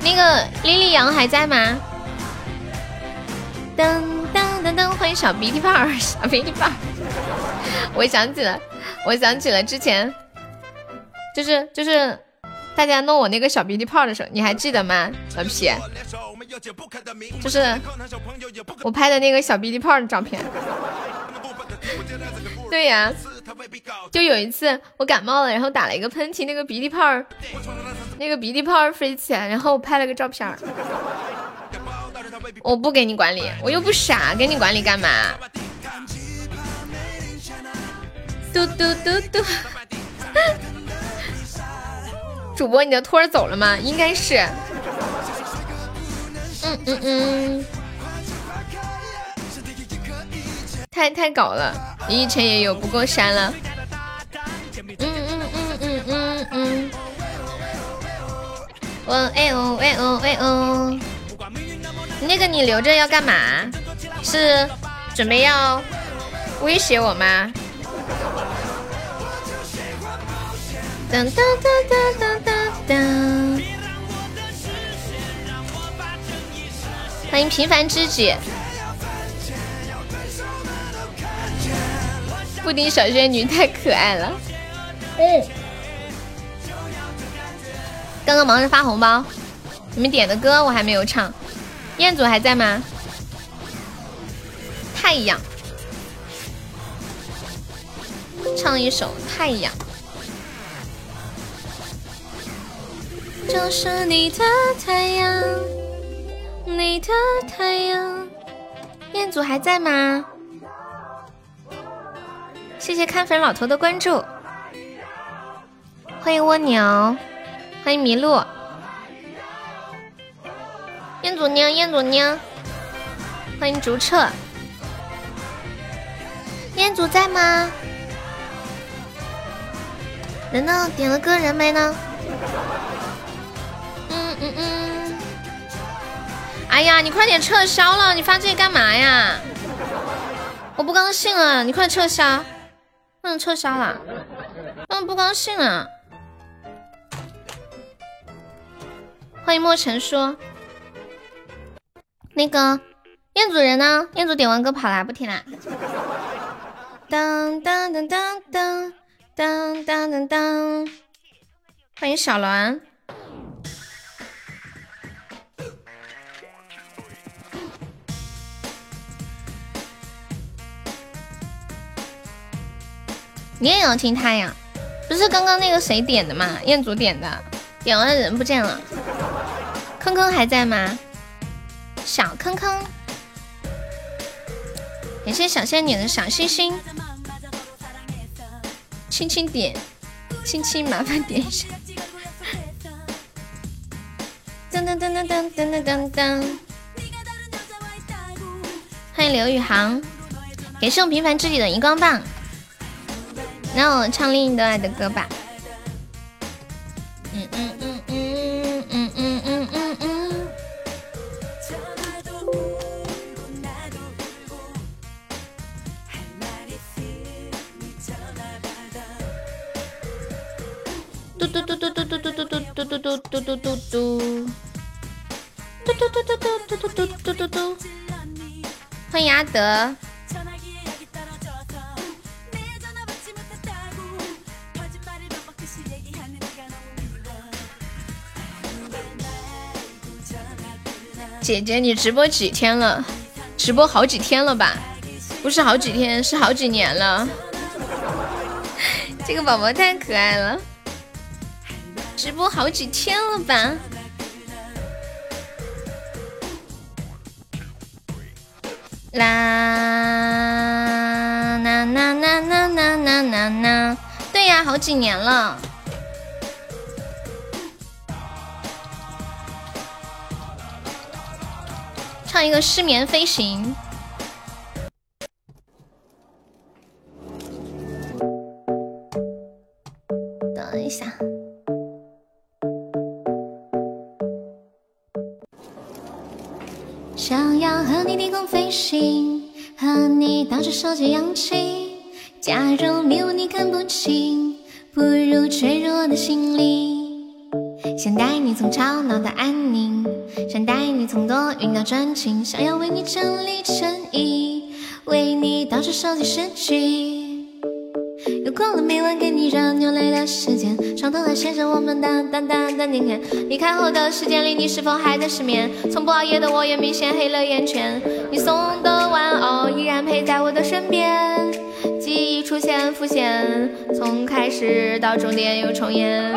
那个莉莉杨还在吗？噔噔噔噔，欢迎小鼻涕泡，[LAUGHS] 小鼻涕泡。我想起了，我想起了之前，就是就是大家弄我那个小鼻涕泡的时候，你还记得吗？老皮，就是我拍的那个小鼻涕泡的照片。对呀，就有一次我感冒了，然后打了一个喷嚏，那个鼻涕泡儿，那个鼻涕泡儿飞起来，然后我拍了个照片儿。[LAUGHS] 我不给你管理，我又不傻，给你管理干嘛？嘟嘟嘟嘟，[LAUGHS] 主播，你的托儿走了吗？应该是。嗯嗯嗯。太太搞了，你以前也有，不过删了。嗯嗯嗯嗯嗯嗯。我哎哦哎哦哎哦。那个你留着要干嘛？是准备要威胁我吗？当当当当当当。欢迎平凡知己。布丁小仙女太可爱了，嗯。刚刚忙着发红包，你们点的歌我还没有唱。彦祖还在吗？太阳，唱一首《太阳》。就是你的太阳，你的太阳。彦祖还在吗？谢谢看粉老头的关注，欢迎蜗牛，欢迎麋鹿，彦祖娘，彦祖娘，欢迎竹彻，彦祖在吗？人呢？点了歌人没呢？嗯嗯嗯。哎呀，你快点撤销了！你发这些干嘛呀？我不高兴了，你快撤销。不能撤销了，嗯，不高兴啊！欢迎莫尘说，那个彦祖人呢？彦祖点完歌跑了，不听啦。当当当当当当当当当，欢迎小栾。你也要听他呀，不是刚刚那个谁点的吗？彦祖点的，点完人不见了。坑坑还在吗？小坑坑，感谢小仙女的小心心，轻轻点，轻轻麻烦点一下。噔噔噔噔噔噔噔噔，欢迎刘宇航，感谢我平凡知己的荧光棒。那我唱另一段爱的歌吧。嗯嗯嗯嗯嗯嗯嗯嗯嗯。嘟嘟嘟嘟嘟嘟嘟嘟嘟嘟嘟嘟嘟嘟嘟嘟。嘟嘟嘟嘟嘟嘟嘟嘟嘟嘟。欢迎阿德。姐姐，你直播几天了？直播好几天了吧？不是好几天，是好几年了。[LAUGHS] 这个宝宝太可爱了，直播好几天了吧？啦啦啦啦啦啦啦啦啦！对呀，好几年了。唱一个失眠飞行。等一下。想要和你低空飞行，和你到处收集氧气。假如迷雾你看不清，不如坠入我的心里。想带你从吵闹到安宁，想带你从多云到转晴，想要为你整理衬衣，为你到处收集诗句。又过了每晚给你热牛奶的时间，床头还写着我们的淡淡的年天。离开后的时间里，你是否还在失眠？从不熬夜的我也明显黑了眼圈。你送的玩偶依然陪在我的身边，记忆出现浮现，从开始到终点又重演。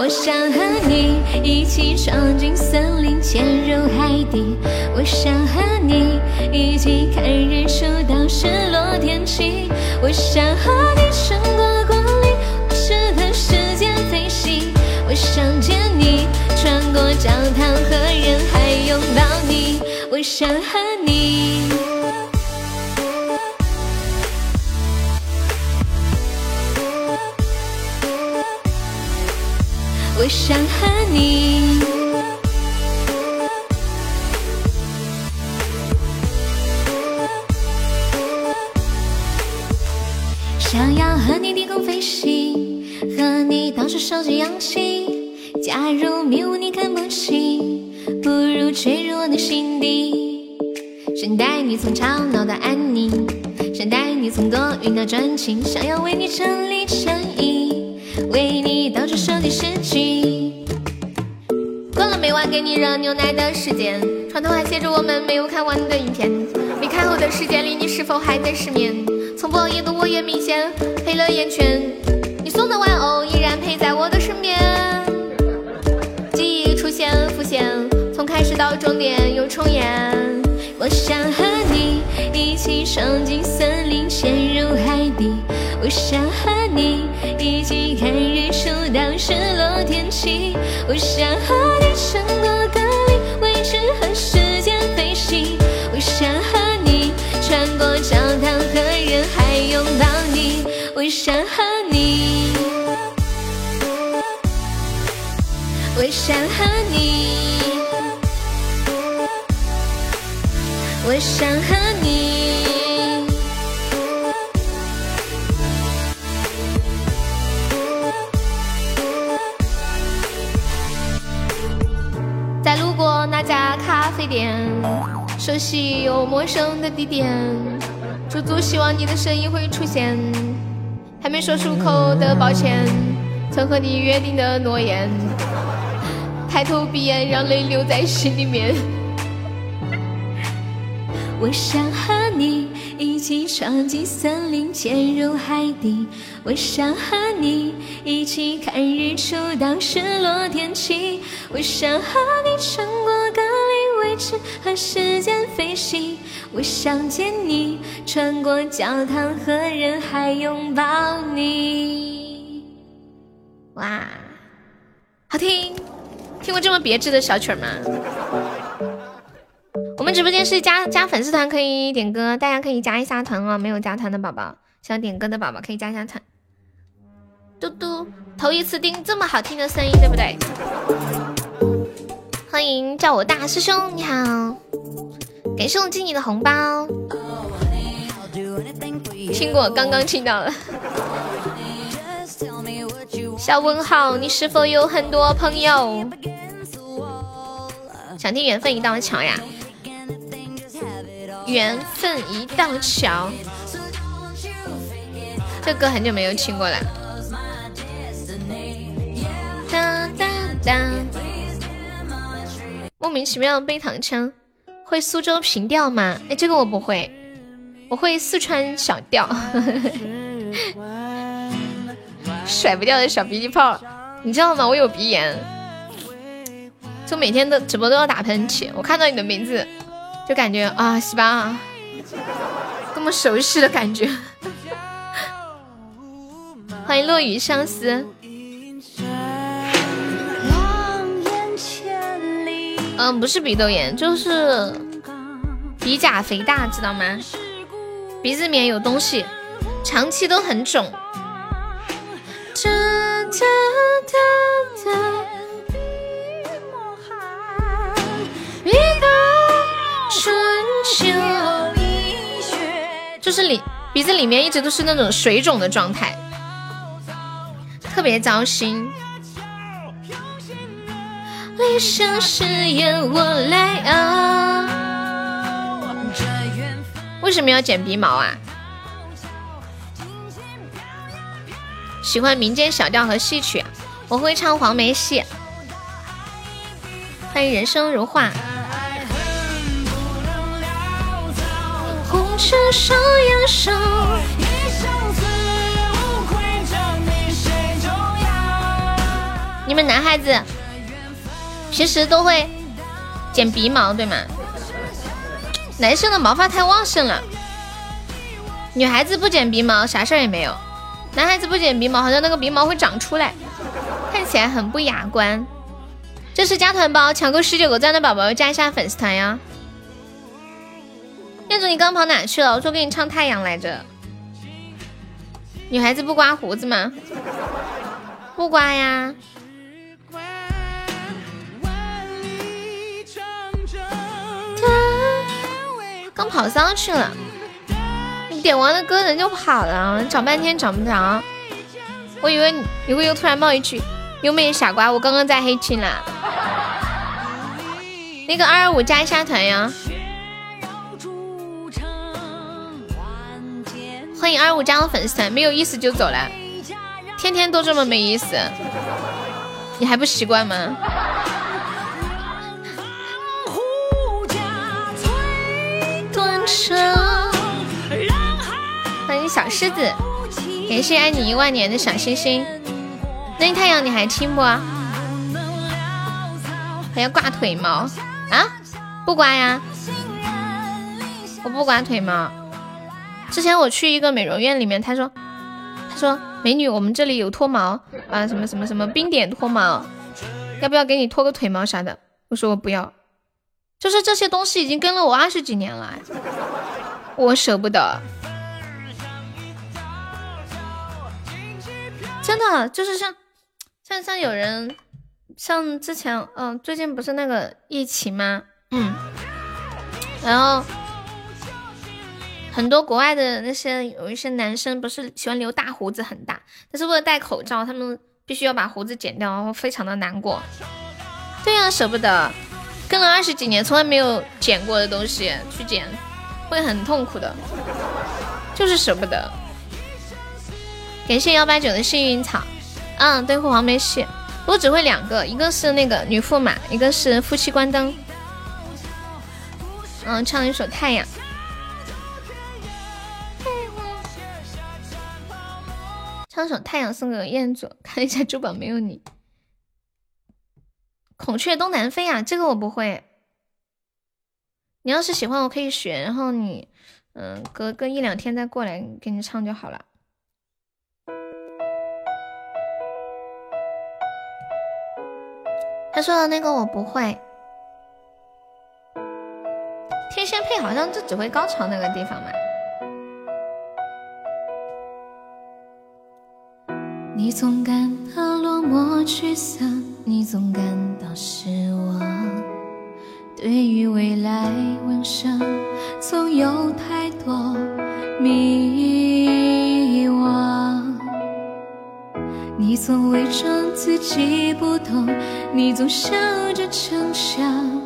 我想和你一起闯进森林，潜入海底。我想和你一起看日出到日落天气。我想和你穿过光里，无视的时间飞行。我想见你，穿过教堂和人海拥抱你。我想和你。想和你，想要和你低空飞行，和你到处收集氧气。假如迷雾你看不清，不如坠入我的心底。想带你从吵闹到安宁，想带你从多云到转晴，想要为你整理衬衣。为你到处收集诗句，过了每晚给你热牛奶的时间，床头还写着我们没有看完的影片。离开后的时间里，你是否还在失眠？从不熬夜的我也明显黑了眼圈。你送的玩偶依然陪在我的身边，记忆出现浮现，从开始到终点又重演。我想和你一起闯进森林，潜入海底。我想和你一起看日出到日落天气，我想和你穿过隔离位置和时间飞行，我想和你穿过教堂和人海拥抱你，我想和你，我想和你，我想和你。在路过那家咖啡店，熟悉又陌生的地点，驻足希望你的身影会出现。还没说出口的抱歉，曾和你约定的诺言，抬头闭眼让泪留在心里面。我想和你一起闯进森林，潜入海底。我想和你一起看日出到日落天气。我想和你穿过隔离位置和时间飞行。我想见你，穿过教堂和人海拥抱你。哇，好听！听过这么别致的小曲吗？我们直播间是加加粉丝团可以点歌，大家可以加一下团哦。没有加团的宝宝，想点歌的宝宝可以加一下团。嘟嘟，头一次听这么好听的声音，对不对？欢迎叫我大师兄，你好，感谢我静怡的红包。听过，刚刚听到了。小问号，你是否有很多朋友？想听缘分一道桥呀？缘分一道桥，这歌很久没有听过了。哒哒哒，莫名其妙的背躺枪，会苏州平调吗？哎，这个我不会，我会四川小调。[LAUGHS] 甩不掉的小鼻涕泡，你知道吗？我有鼻炎，就每天都直播都要打喷嚏。我看到你的名字，就感觉啊，西巴，这么熟悉的感觉。[LAUGHS] 欢迎落雨相思。嗯，不是鼻窦炎，就是鼻甲肥大，知道吗？鼻子里面有东西，长期都很肿。就是里鼻子里面一直都是那种水肿的状态，特别糟心。为什么要剪鼻毛啊？喜欢民间小调和戏曲，我会唱黄梅戏。欢迎人生如画。你们男孩子平时都会剪鼻毛对吗？男生的毛发太旺盛了，女孩子不剪鼻毛啥事儿也没有。男孩子不剪鼻毛，好像那个鼻毛会长出来，看起来很不雅观。这是加团包，抢够十九个赞的宝宝加一下粉丝团呀。燕子，你刚跑哪去了？我说给你唱太阳来着。女孩子不刮胡子吗？不刮呀。刚跑骚去了。你点完了歌人就跑了，找半天找不着。我以为你会又突然冒一句“有没有傻瓜”，我刚刚在黑青啦。那个二二五加一下团呀！欢迎二五加我粉丝团，没有意思就走了，天天都这么没意思，你还不习惯吗？欢迎小狮子，感谢爱你一万年的小星星。那太阳你还听不？还要挂腿毛啊？不刮呀，我不刮腿毛。之前我去一个美容院里面，他说，他说美女，我们这里有脱毛啊，什么什么什么冰点脱毛，要不要给你脱个腿毛啥的？我说我不要，就是这些东西已经跟了我二十几年了，我舍不得。真的就是像，像像有人，像之前，嗯，最近不是那个疫情吗？嗯，然后很多国外的那些有一些男生不是喜欢留大胡子很大，但是为了戴口罩，他们必须要把胡子剪掉，然后非常的难过。对呀，舍不得，跟了二十几年从来没有剪过的东西去剪，会很痛苦的，就是舍不得。感谢幺八九的幸运草，嗯，对，黄梅戏，我只会两个，一个是那个女驸马，一个是夫妻关灯。嗯，唱一首太阳，唱首太阳送给彦祖，看一下珠宝没有你。孔雀东南飞啊，这个我不会。你要是喜欢，我可以学，然后你，嗯，隔个一两天再过来给你唱就好了。他说的那个我不会，天仙配好像就只会高潮那个地方嘛。你总感到落寞沮丧，你总感到失望。对于未来，人生总有太多迷惘。你总伪装自己不痛，你总笑着逞强。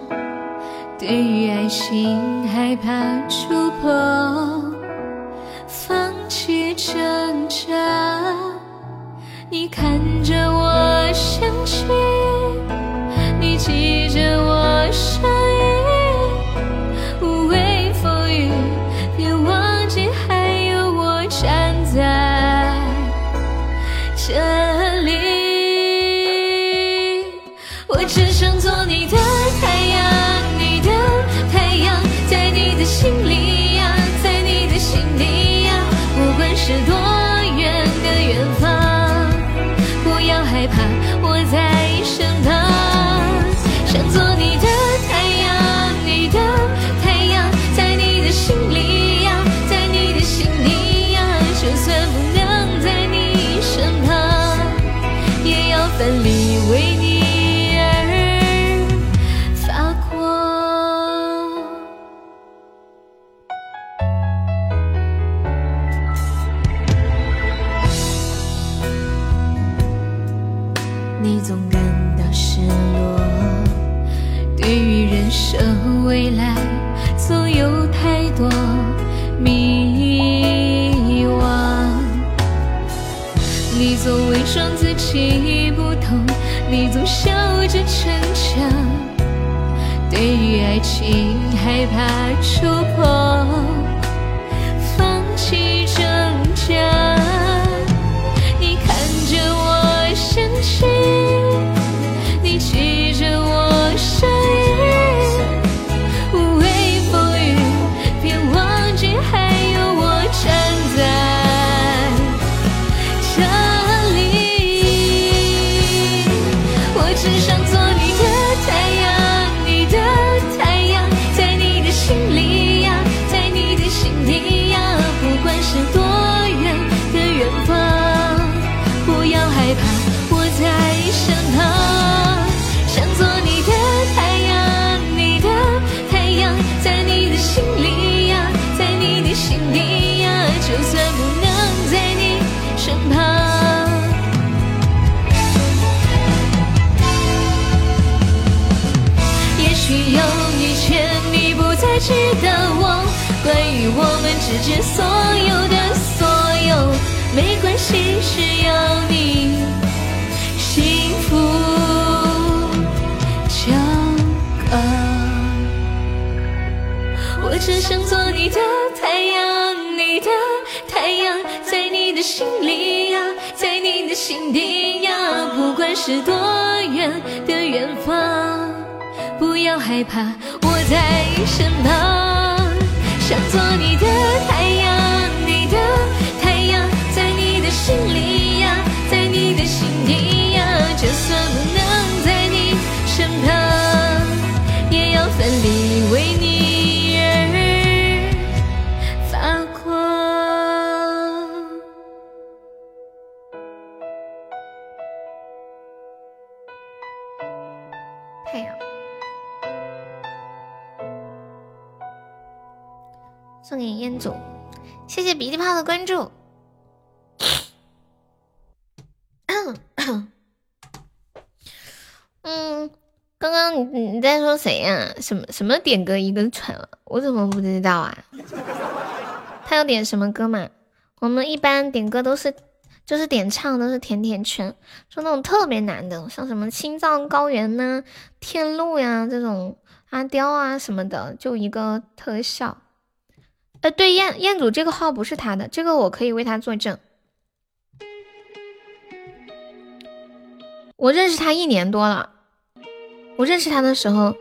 对于爱情，害怕触碰，放弃挣扎。你看着我，相信，你记着我声音。呀，什么什么点歌一个蠢了，我怎么不知道啊？[LAUGHS] 他要点什么歌嘛？我们一般点歌都是，就是点唱都是甜甜圈，就那种特别难的，像什么青藏高原呐。天路呀，这种阿刁啊什么的，就一个特效。呃，对，燕燕祖这个号不是他的，这个我可以为他作证。我认识他一年多了，我认识他的时候。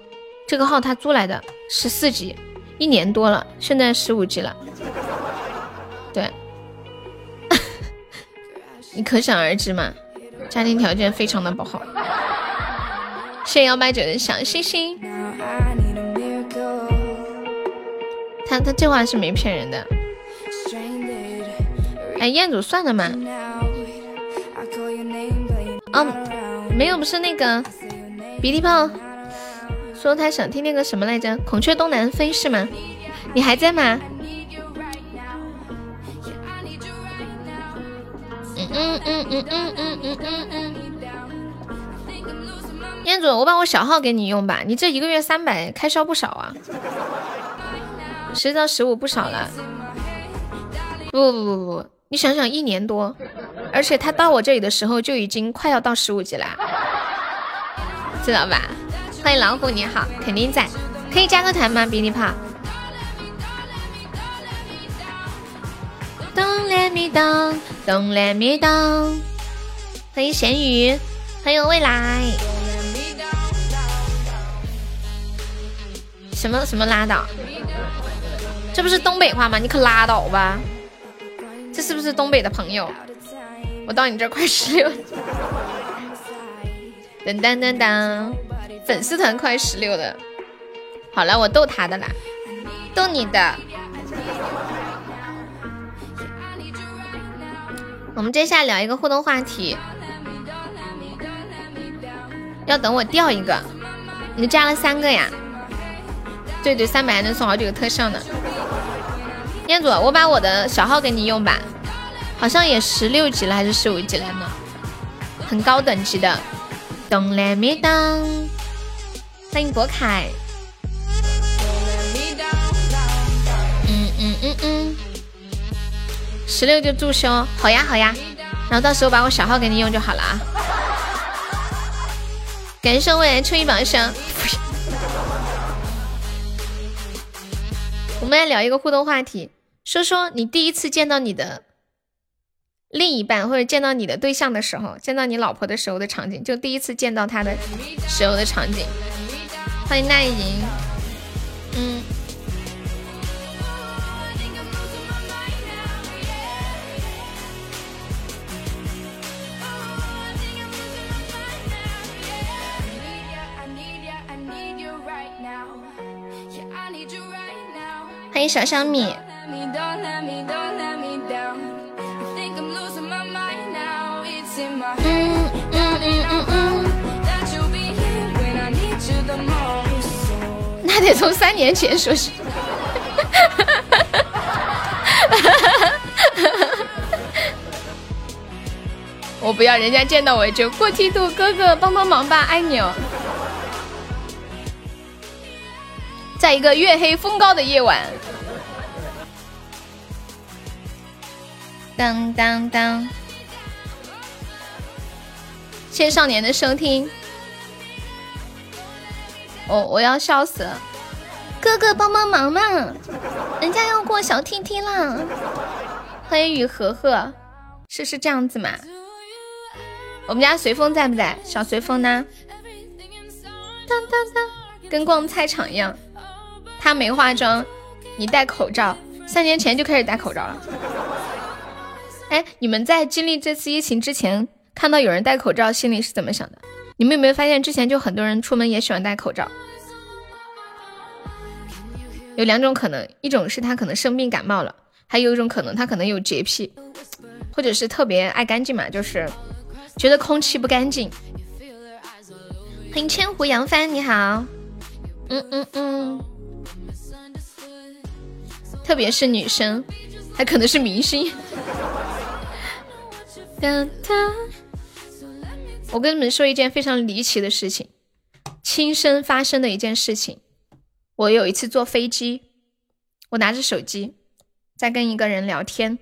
这个号他租来的十四级一年多了现在十五级了。对。[LAUGHS] 你可想而知嘛家庭条件非常的不好。谢谢幺八九的小心心他他这话是没骗人的。哎彦祖算了嘛。哦没有不是那个鼻涕泡说他想听那个什么来着，《孔雀东南飞》是吗？你还在吗？嗯嗯嗯嗯嗯嗯嗯嗯嗯。燕子，我把我小号给你用吧，你这一个月三百开销不少啊，十到十五不少了。不不不不，你想想一年多，而且他到我这里的时候就已经快要到十五级了，知道吧？欢迎老虎，你好，肯定在，可以加个团吗？比你跑。Don't let me down, don't let me down。欢迎咸鱼，欢迎未来。什么什么拉倒？这不是东北话吗？你可拉倒吧！这是不是东北的朋友？我到你这快十六。噔噔噔噔，粉丝团快十六了。好了，我逗他的啦，逗你的。我们接下来聊一个互动话题，要等我掉一个，你加了三个呀？对对，三百还能送好几个特效呢。彦祖，我把我的小号给你用吧，好像也十六级了还是十五级了呢，很高等级的。Don't let me down，欢迎博凯。嗯嗯嗯嗯。十六就注销，好呀好呀，然后到时候把我小号给你用就好了啊。感谢未来初一榜上。我们来聊一个互动话题，说说你第一次见到你的另一半或者见到你的对象的时候，见到你老婆的时候的场景，就第一次见到他的时候的场景。欢迎奈莹，嗯。欢迎小小米。嗯嗯嗯那得从三年前说起。我不要人家见到我就过梯度，哥哥帮帮忙吧，爱你哦。在一个月黑风高的夜晚，当当当！谢谢少年的收听，我我要笑死了！哥哥帮帮忙嘛，人家要过小 T T 啦！欢迎雨荷荷，是是这样子吗？我们家随风在不在？小随风呢？当当当，跟逛菜场一样。他没化妆，你戴口罩。三年前就开始戴口罩了。哎，你们在经历这次疫情之前，看到有人戴口罩，心里是怎么想的？你们有没有发现，之前就很多人出门也喜欢戴口罩？有两种可能，一种是他可能生病感冒了，还有一种可能他可能有洁癖，或者是特别爱干净嘛，就是觉得空气不干净。欢迎千湖扬帆，你好。嗯嗯嗯。特别是女生，还可能是明星。[LAUGHS] 我跟你们说一件非常离奇的事情，亲身发生的一件事情。我有一次坐飞机，我拿着手机在跟一个人聊天，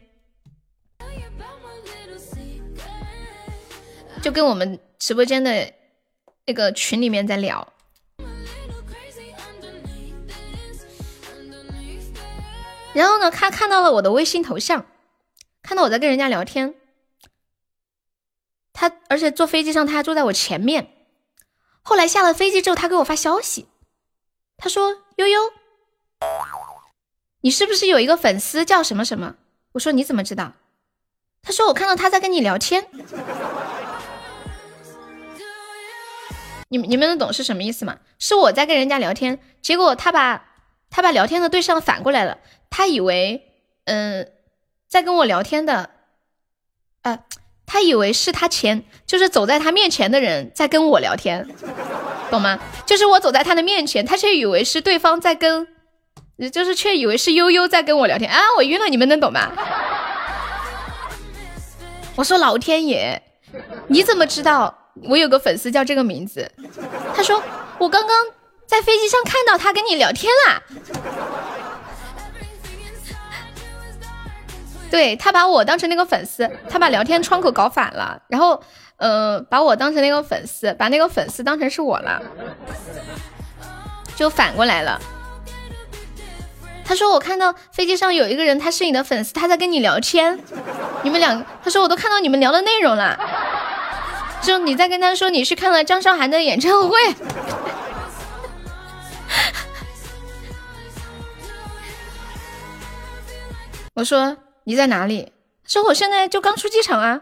就跟我们直播间的那个群里面在聊。然后呢，他看到了我的微信头像，看到我在跟人家聊天。他而且坐飞机上他还坐在我前面。后来下了飞机之后，他给我发消息，他说：“悠悠，你是不是有一个粉丝叫什么什么？”我说：“你怎么知道？”他说：“我看到他在跟你聊天。”你们你们能懂是什么意思吗？是我在跟人家聊天，结果他把他把聊天的对象反过来了。他以为，嗯，在跟我聊天的，呃，他以为是他前，就是走在他面前的人在跟我聊天，懂吗？就是我走在他的面前，他却以为是对方在跟，就是却以为是悠悠在跟我聊天啊！我晕了，你们能懂吗？我说老天爷，你怎么知道我有个粉丝叫这个名字？他说我刚刚在飞机上看到他跟你聊天啦。对他把我当成那个粉丝，他把聊天窗口搞反了，然后，呃，把我当成那个粉丝，把那个粉丝当成是我了，就反过来了。他说我看到飞机上有一个人，他是你的粉丝，他在跟你聊天，你们两，他说我都看到你们聊的内容了，就你在跟他说你去看了张韶涵的演唱会，[LAUGHS] 我说。你在哪里？说我现在就刚出机场啊。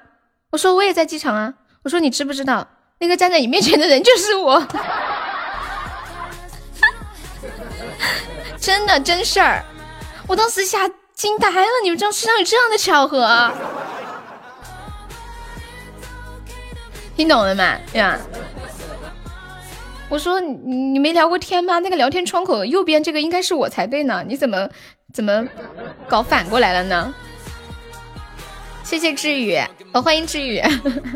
我说我也在机场啊。我说你知不知道那个站在你面前的人就是我？[LAUGHS] 真的真事儿，我当时吓惊呆了。你们知道世上有这样的巧合？听懂了吗？呀？我说你你没聊过天吗？那个聊天窗口右边这个应该是我才对呢，你怎么怎么搞反过来了呢？谢谢志宇，我欢迎志宇，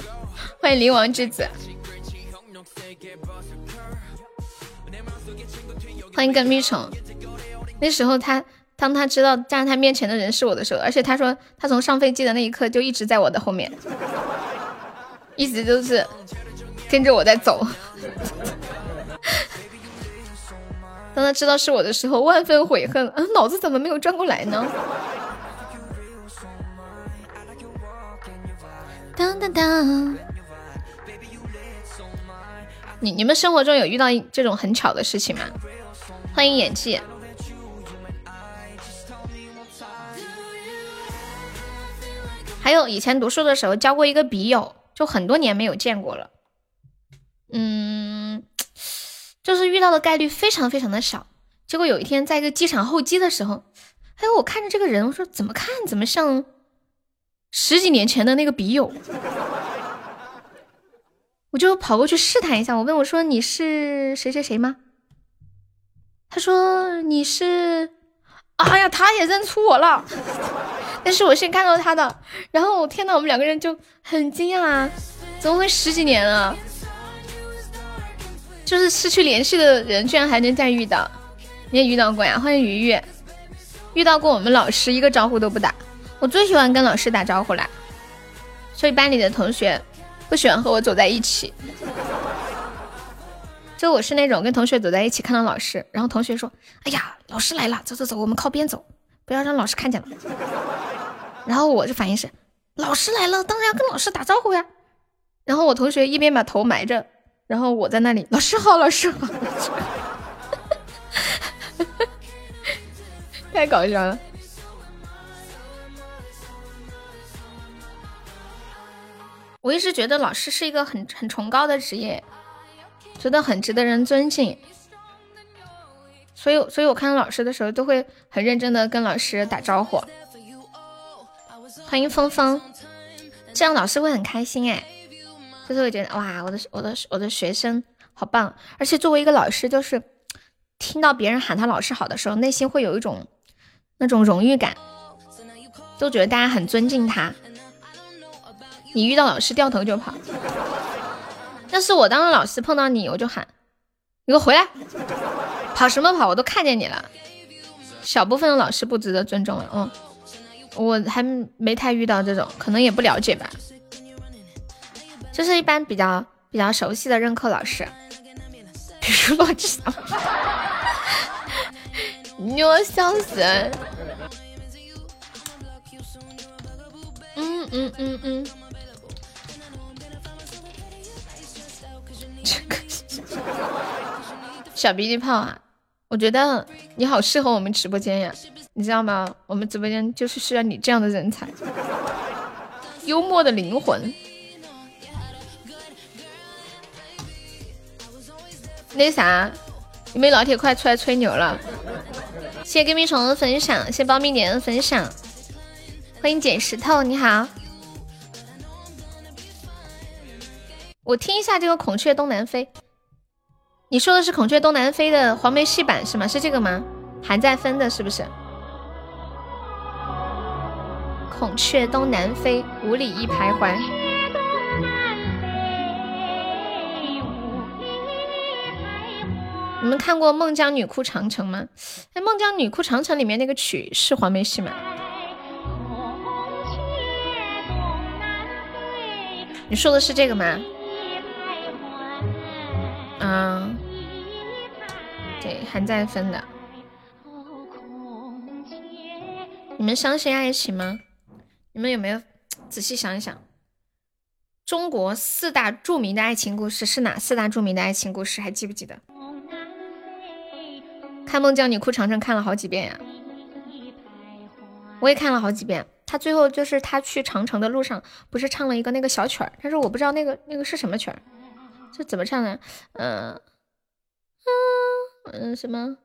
[LAUGHS] 欢迎灵王之子，欢迎跟蜜虫。那时候他当他知道站在他面前的人是我的时候，而且他说他从上飞机的那一刻就一直在我的后面，一直都是跟着我在走。当他知道是我的时候，万分悔恨，嗯，脑子怎么没有转过来呢？当当当！你你们生活中有遇到这种很巧的事情吗？欢迎演技。还有以前读书的时候交过一个笔友，就很多年没有见过了。嗯，[TSK] 就是遇到的概率非常非常的少。结果有一天在一个机场候机的时候，哎，我看着这个人，我说怎么看怎么像。十几年前的那个笔友，我就跑过去试探一下。我问我说：“你是谁谁谁吗？”他说：“你是……哎呀，他也认出我了。但是我先看到他的，然后我天呐，我们两个人就很惊讶啊！怎么会十几年了？就是失去联系的人，居然还能再遇到？你也遇到过呀？欢迎鱼鱼，遇到过我们老师，一个招呼都不打。”我最喜欢跟老师打招呼啦，所以班里的同学不喜欢和我走在一起。就我是那种跟同学走在一起，看到老师，然后同学说：“哎呀，老师来了，走走走，我们靠边走，不要让老师看见了。”然后我就反应是：“老师来了，当然要跟老师打招呼呀。”然后我同学一边把头埋着，然后我在那里：“老师好，老师好。” [LAUGHS] 太搞笑了。我一直觉得老师是一个很很崇高的职业，觉得很值得人尊敬，所以所以我看到老师的时候都会很认真的跟老师打招呼。欢迎峰峰，这样老师会很开心哎，就是会觉得哇，我的我的我的学生好棒，而且作为一个老师，就是听到别人喊他老师好的时候，内心会有一种那种荣誉感，都觉得大家很尊敬他。你遇到老师掉头就跑，要是我当了老师碰到你，我就喊你给我回来，跑什么跑？我都看见你了。小部分的老师不值得尊重了，嗯，我还没太遇到这种，可能也不了解吧。就是一般比较比较熟悉的任课老师，比如罗志祥，[LAUGHS] 你我笑死。嗯嗯嗯嗯。小鼻涕泡啊，我觉得你好适合我们直播间呀，你知道吗？我们直播间就是需要你这样的人才，幽默的灵魂。那啥，有没有老铁快出来吹牛了？谢谢隔壁虫的分享，谢谢苞米点的分享，欢迎捡石头，你好。我听一下这个《孔雀东南飞》，你说的是《孔雀东南飞》的黄梅戏版是吗？是这个吗？还在分的是不是？《孔雀东南飞，五里一徘徊。你们看过《孟姜女哭长城》吗？哎，《孟姜女哭长城》里面那个曲是黄梅戏吗？你说的是这个吗？嗯，对，还在分的。你们相信爱情吗？你们有没有仔细想一想？中国四大著名的爱情故事是哪四大著名的爱情故事？还记不记得？看《孟姜女哭长城》看了好几遍呀，我也看了好几遍。他最后就是他去长城的路上，不是唱了一个那个小曲儿，但是我不知道那个那个是什么曲儿，这怎么唱的？嗯嗯嗯什么？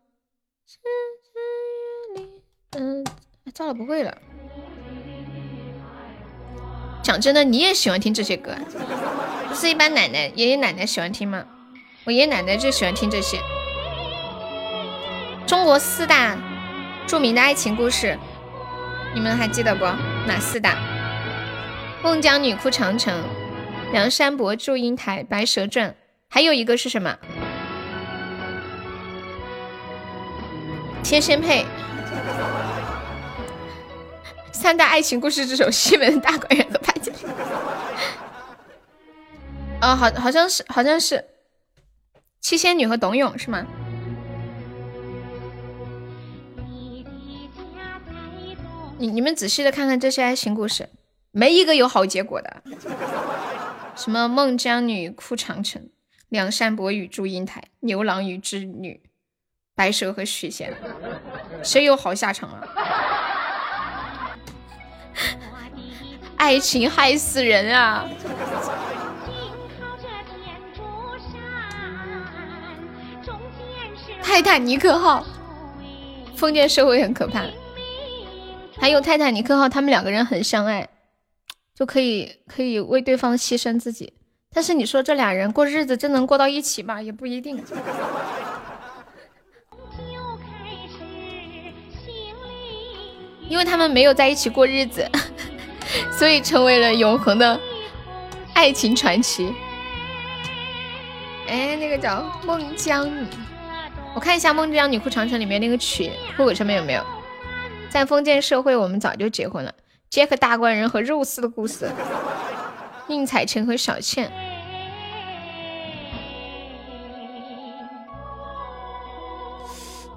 嗯，糟了，不会了。讲真的，你也喜欢听这些歌？不是一般奶奶、爷爷奶奶喜欢听吗？我爷爷奶奶就喜欢听这些。中国四大著名的爱情故事，你们还记得不？哪四大？孟姜女哭长城、梁山伯祝英台、白蛇传，还有一个是什么？天仙配。三大爱情故事之首：西门大官人和潘金莲。[LAUGHS] 哦，好，好像是，好像是七仙女和董永，是吗？你你们仔细的看看这些爱情故事，没一个有好结果的。什么孟姜女哭长城，梁山伯与祝英台，牛郎与织女，白蛇和许仙，谁有好下场啊？[LAUGHS] 爱情害死人啊！泰坦尼克号，封建社会很可怕。还有泰坦尼克号，他们两个人很相爱，就可以可以为对方牺牲自己。但是你说这俩人过日子真能过到一起吗？也不一定。因为他们没有在一起过日子，[LAUGHS] 所以成为了永恒的爱情传奇。哎，那个叫《孟姜女》，我看一下《孟姜女哭长城》里面那个曲，酷狗上面有没有？在封建社会，我们早就结婚了。杰克大官人和肉丝的故事，宁采臣和小倩。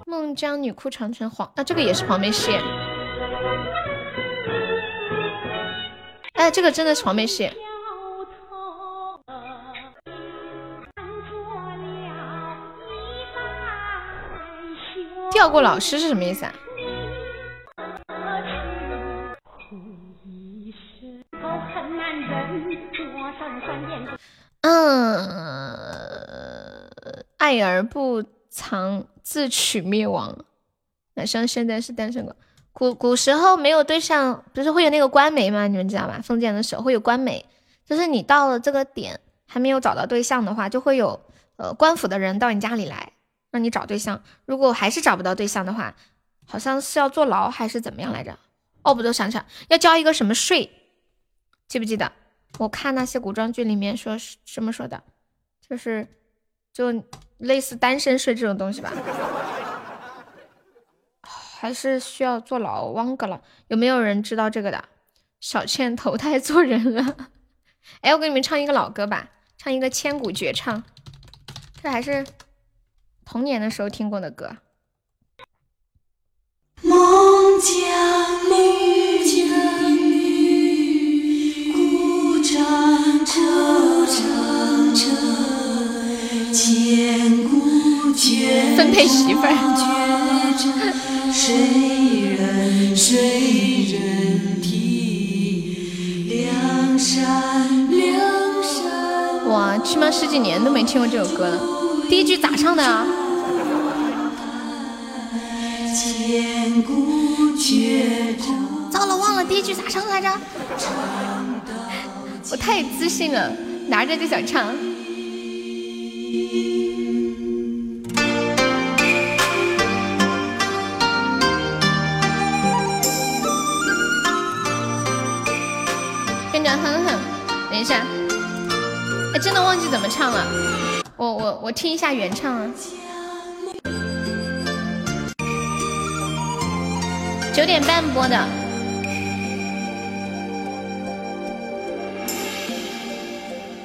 孟姜女哭长城，黄啊，这个也是黄梅戏。哎，这个真的是黄梅戏。调过老师是什么意思啊？嗯，爱而不藏，自取灭亡。哪像现在是单身狗？古古时候没有对象，不是会有那个官媒吗？你们知道吧？封建的时候会有官媒，就是你到了这个点还没有找到对象的话，就会有呃官府的人到你家里来让你找对象。如果还是找不到对象的话，好像是要坐牢还是怎么样来着？哦，不，都想想要交一个什么税，记不记得？我看那些古装剧里面说是这么说的，就是就类似单身税这种东西吧，还是需要坐牢，汪个了。有没有人知道这个的？小倩投胎做人了。哎，我给你们唱一个老歌吧，唱一个千古绝唱，这还是童年的时候听过的歌。孟姜女。分配媳妇儿。哇，起码十几年都没听过这首歌了。第一句咋唱的啊？糟了，忘了第一句咋唱来着？我太自信了，拿着就想唱。等一下，哎，真的忘记怎么唱了。我我我听一下原唱啊。九点半播的。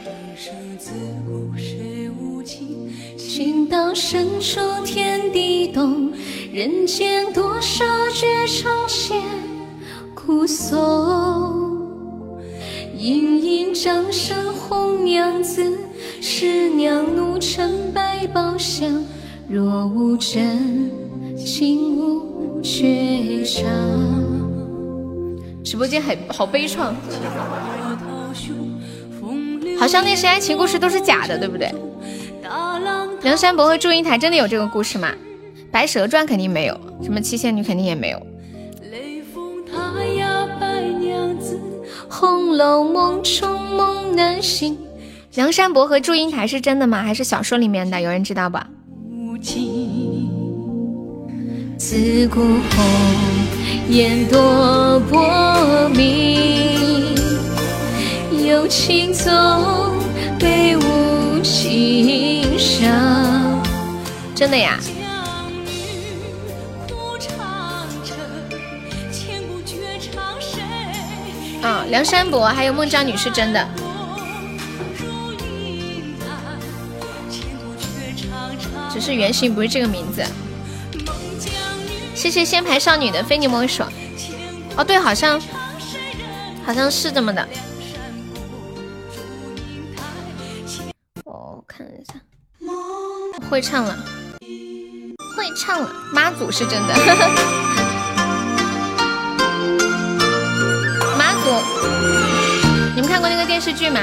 人生自古谁无情，情到深处天地动，人间多少绝唱写苦颂。隐隐掌声红娘子，师娘怒沉百宝箱。若无真情无绝唱。直播间很好悲怆，好像那些爱情故事都是假的，对不对？梁山伯和祝英台真的有这个故事吗？白蛇传肯定没有，什么七仙女肯定也没有。红楼梦中梦难醒。梁山伯和祝英台是真的吗？还是小说里面的？有人知道吧？自古红颜多薄命，有情总被无情伤。真的呀？嗯，梁山伯还有孟姜女是真的。只是原型不是这个名字。谢谢仙牌少女的非你莫属。哦，对，好像好像是这么的。我看一下，会唱了，会唱了。妈祖是真的。你们看过那个电视剧吗？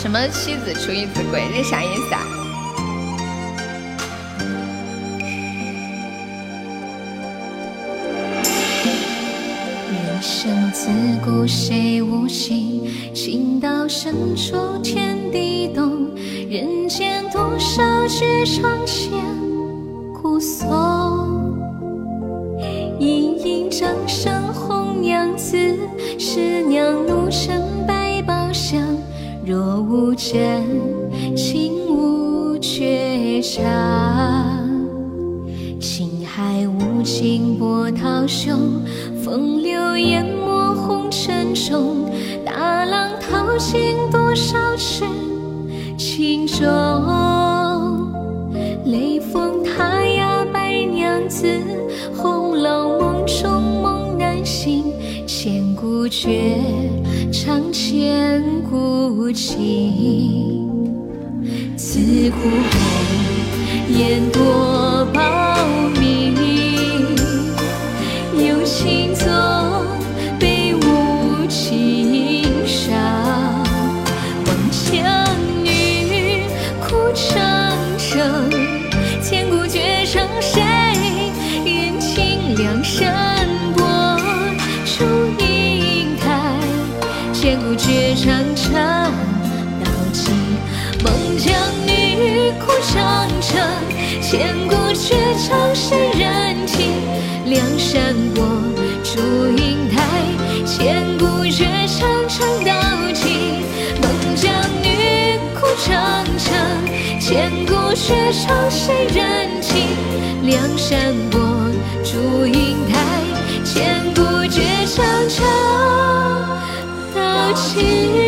什么妻子出一次轨，这啥意思啊？人生自古谁无情，情到深处天地动，人间多少绝唱弦苦颂。盈盈掌声红娘子，师娘怒沉百宝箱。若无真情无绝唱，情海无尽波涛汹，风流淹没红尘中，大浪淘尽多少痴情种。雷峰塔呀白娘子，绝唱千古情。自古红颜多千古绝唱谁人情？梁山伯祝英台，千古绝唱唱到今。孟姜女哭长城，千古绝唱谁人情？梁山伯祝英台，千古绝唱唱到今。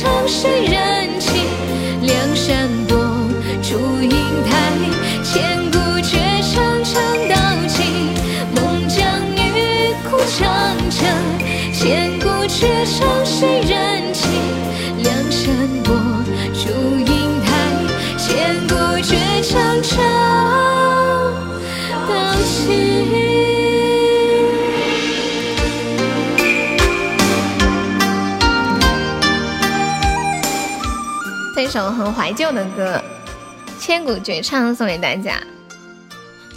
古绝唱谁人首很怀旧的歌，《千古绝唱》送给大家。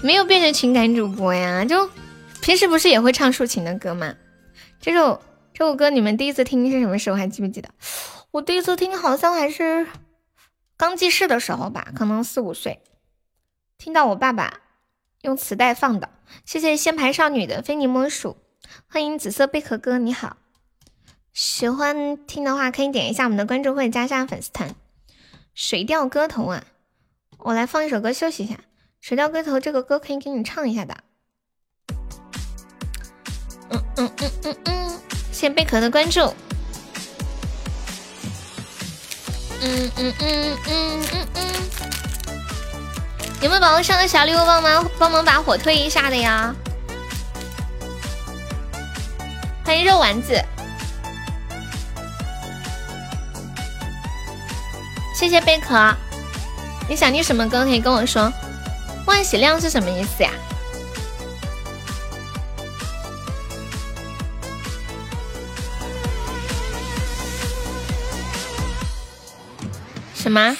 没有变成情感主播呀，就平时不是也会唱抒情的歌吗？这首这首歌你们第一次听是什么时候？还记不记得？我第一次听好像还是刚记事的时候吧，可能四五岁，听到我爸爸用磁带放的。谢谢仙牌少女的非你莫属，欢迎紫色贝壳哥，你好。喜欢听的话，可以点一下我们的关注或者加上粉丝团。《水调歌头》啊，我来放一首歌休息一下。《水调歌头》这个歌可以给你唱一下的。嗯嗯嗯嗯嗯，谢谢贝壳的关注。嗯嗯嗯嗯嗯嗯，有没有宝宝上个小礼物帮忙帮忙把火推一下的呀？欢迎肉丸子。谢谢贝壳，你想听什么歌可以跟我说。万喜亮是什么意思呀？什么？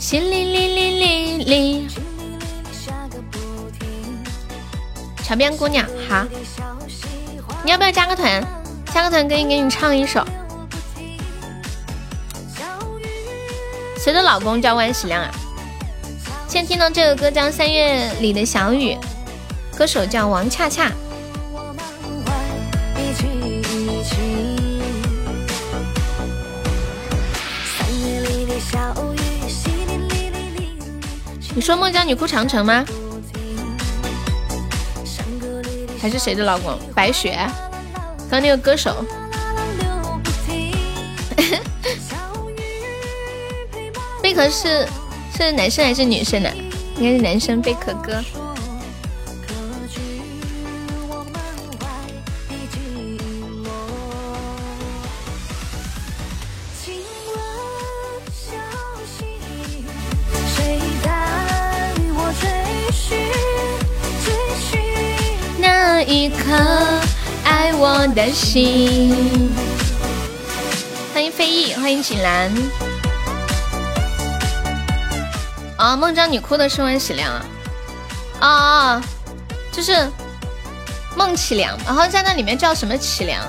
淅沥沥沥沥沥。桥边姑娘，好，你要不要加个团？加个团可以给你唱一首。谁的老公叫万喜亮啊？现在听到这个歌叫《三月里的小雨》，歌手叫王恰恰。你说孟姜女哭长城吗？还是谁的老公？白雪？刚那个歌手。贝壳是是男生还是女生呢？应该是男生。贝壳哥。那一颗爱我的心。欢迎飞翼，欢迎锦兰。啊，孟姜女哭的是万喜良啊！啊啊，就是孟启良，然后在那里面叫什么启良，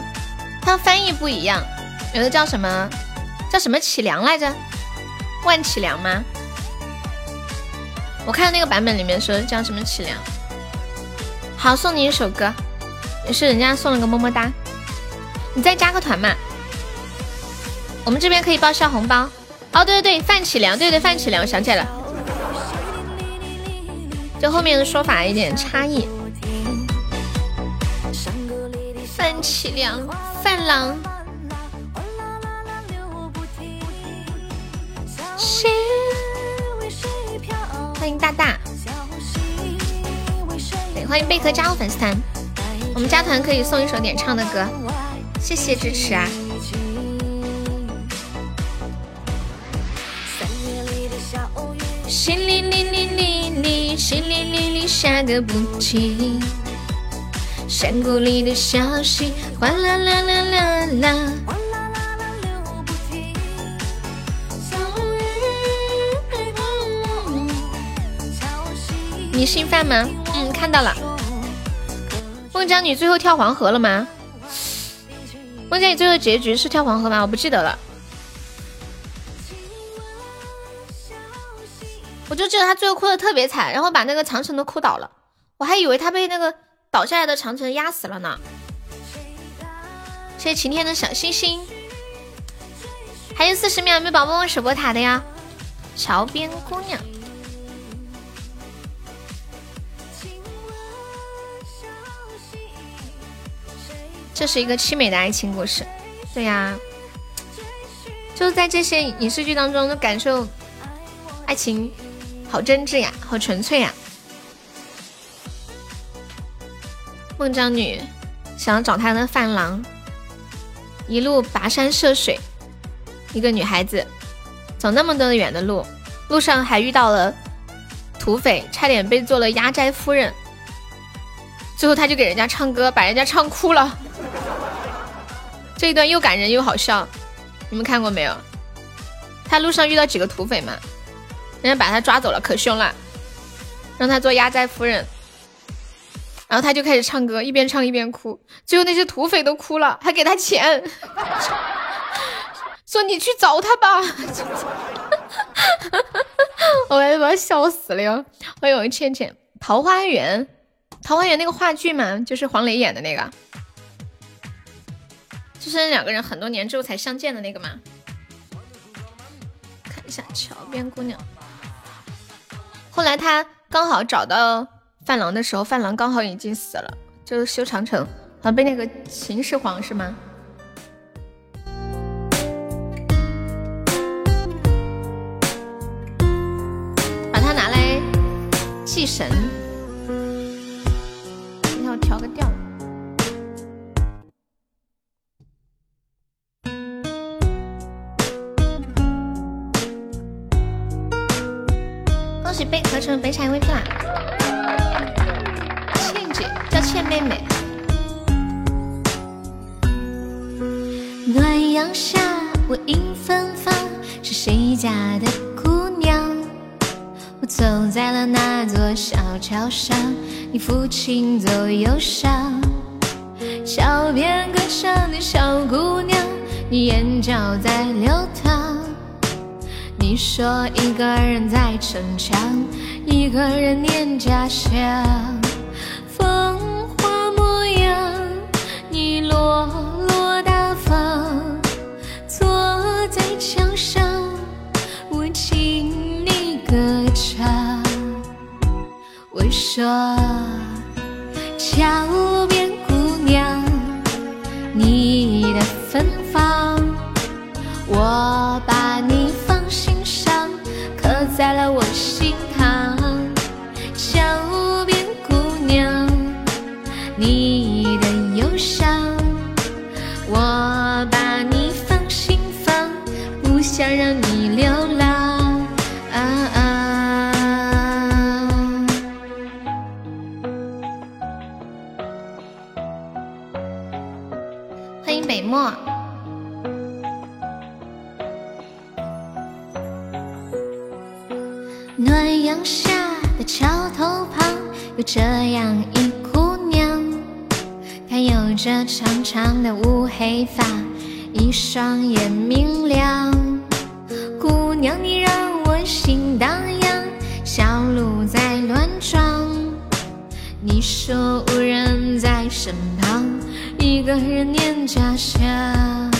它翻译不一样，有的叫什么叫什么启良来着？万启良吗？我看那个版本里面说叫什么启良。好，送你一首歌，也是人家送了个么么哒，你再加个团嘛。我们这边可以报销红包。哦，对对对，范启良，对对范启良，我想起来了。就后面的说法有点差异。范启良，范郎。欢迎大大。对，欢迎贝壳加入粉丝团，我们加团可以送一首点唱的歌，谢谢支持啊！淅沥沥沥沥沥，淅沥沥沥下个不停。山谷里的小溪，哗啦啦啦啦啦。你姓范吗？嗯，看到了。孟姜女最后跳黄河了吗？孟姜女最后结局是跳黄河吗？我不记得了。我就记得他最后哭的特别惨，然后把那个长城都哭倒了。我还以为他被那个倒下来的长城压死了呢。谢谢晴天的小星星。还有四十秒，有没有宝宝问守波塔的呀？桥边姑娘。这是一个凄美的爱情故事，对呀，就是在这些影视剧当中，感受爱情好真挚呀，好纯粹呀。孟姜女想找她的伴郎，一路跋山涉水，一个女孩子走那么多的远的路，路上还遇到了土匪，差点被做了压寨夫人。最后，她就给人家唱歌，把人家唱哭了。这一段又感人又好笑，你们看过没有？他路上遇到几个土匪嘛，人家把他抓走了，可凶了，让他做压寨夫人，然后他就开始唱歌，一边唱一边哭，最后那些土匪都哭了，还给他钱，[LAUGHS] 说你去找他吧，[LAUGHS] 我要把笑死了哟！欢迎倩倩，《桃花源》，《桃花源》那个话剧嘛，就是黄磊演的那个。就是两个人很多年之后才相见的那个吗？看一下桥边姑娘。后来他刚好找到范郎的时候，范郎刚好已经死了，就是修长城，好像被那个秦始皇是吗？把它拿来祭神，贝壳成北产 VP 啦，倩姐叫倩妹妹。暖阳下，我迎芬芳，是谁家的姑娘？我走在了那座小桥上，你抚琴奏忧伤。桥边歌唱的小姑娘，你眼角在流淌。你说一个人在逞强，一个人念家乡。风华模样，你落落大方，坐在桥上，我听你歌唱。我说桥这样一姑娘，她有着长长的乌黑发，一双眼明亮。姑娘，你让我心荡漾，小鹿在乱撞。你说无人在身旁，一个人念家乡。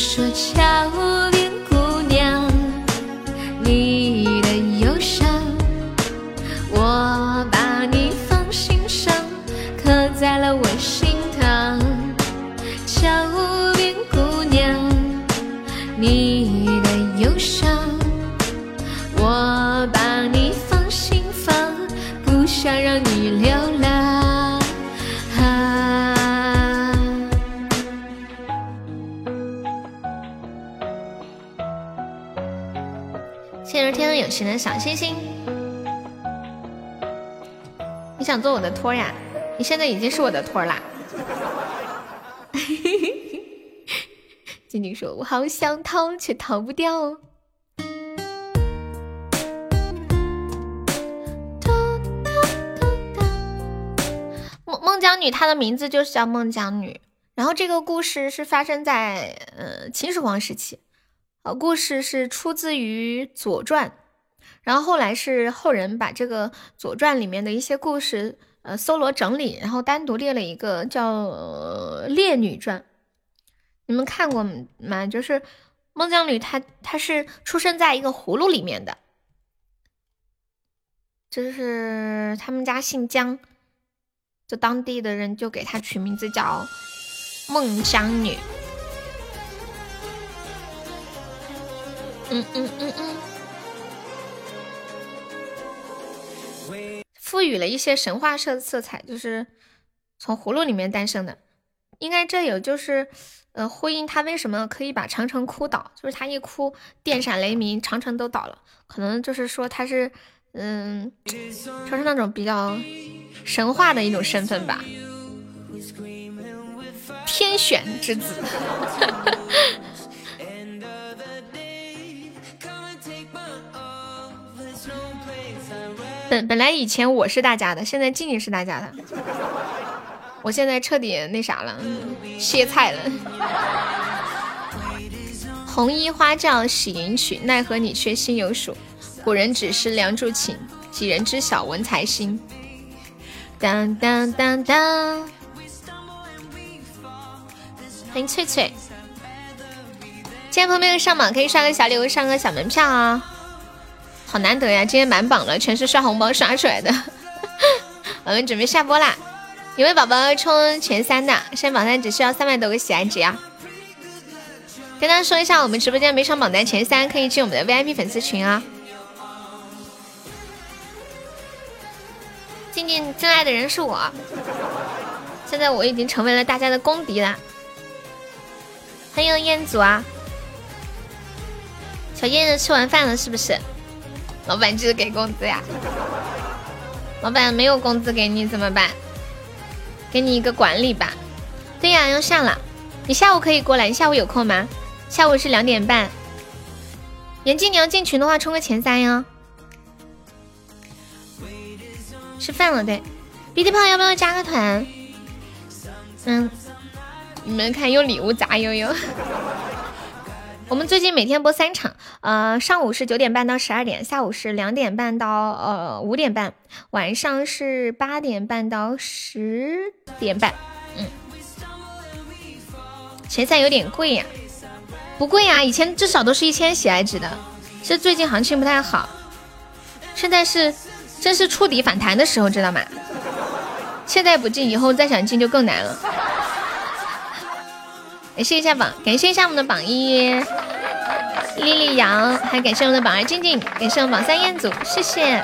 说桥边姑娘你的忧伤我把你放心上刻在了我心膛桥边姑娘你的忧伤我把你放心房不想让你流浪有心的小星星。你想做我的托呀？你现在已经是我的托啦。静静说：“我好想逃，却逃不掉。”孟孟姜女，她的名字就是叫孟姜女。然后这个故事是发生在呃秦始皇时期，呃，故事是出自于《左传》，然后后来是后人把这个《左传》里面的一些故事呃搜罗整理，然后单独列了一个叫《列女传》。你们看过吗？就是孟姜女，她她是出生在一个葫芦里面的，就是他们家姓姜，就当地的人就给她取名字叫。孟姜女，嗯嗯嗯嗯，赋予了一些神话色色彩，就是从葫芦里面诞生的。应该这有就是，呃，呼应他为什么可以把长城哭倒，就是他一哭，电闪雷鸣，长城都倒了。可能就是说他是，嗯，说是那种比较神话的一种身份吧。天选之子，本本来以前我是大家的，现在静静是大家的。我现在彻底那啥了，歇菜了。红衣花轿喜迎娶，奈何你却心有数。古人只是梁祝情，几人知晓文才心。当当当当。欢迎翠翠，今天朋友没有上榜可以刷个小礼物，上个小门票啊，好难得呀！今天满榜了，全是刷红包刷出来的。[LAUGHS] 我们准备下播啦，有位宝宝冲前三的，现在榜单只需要三百多个喜爱值呀。跟大家说一下，我们直播间每场榜单前三可以进我们的 VIP 粉丝群啊。静静真爱的人是我，现在我已经成为了大家的公敌了。欢迎彦祖啊，小燕子吃完饭了是不是？老板记得给工资呀！老板没有工资给你怎么办？给你一个管理吧。对呀，要上了，你下午可以过来，你下午有空吗？下午是两点半。严静，你要进群的话，冲个前三哟。吃饭了，对。鼻涕胖要不要加个团？嗯。你们看，有礼物砸悠悠。我们最近每天播三场，呃，上午是九点半到十二点，下午是两点半到呃五点半，晚上是八点半到十点半。嗯，前三有点贵呀，不贵呀，以前至少都是一千喜爱值的，是最近行情不太好，现在是正是触底反弹的时候，知道吗？现在不进，以后再想进就更难了。感谢一下榜，感谢一下我们的榜一丽丽杨，还感谢我们的榜二静静，感谢我们榜三彦祖，谢谢，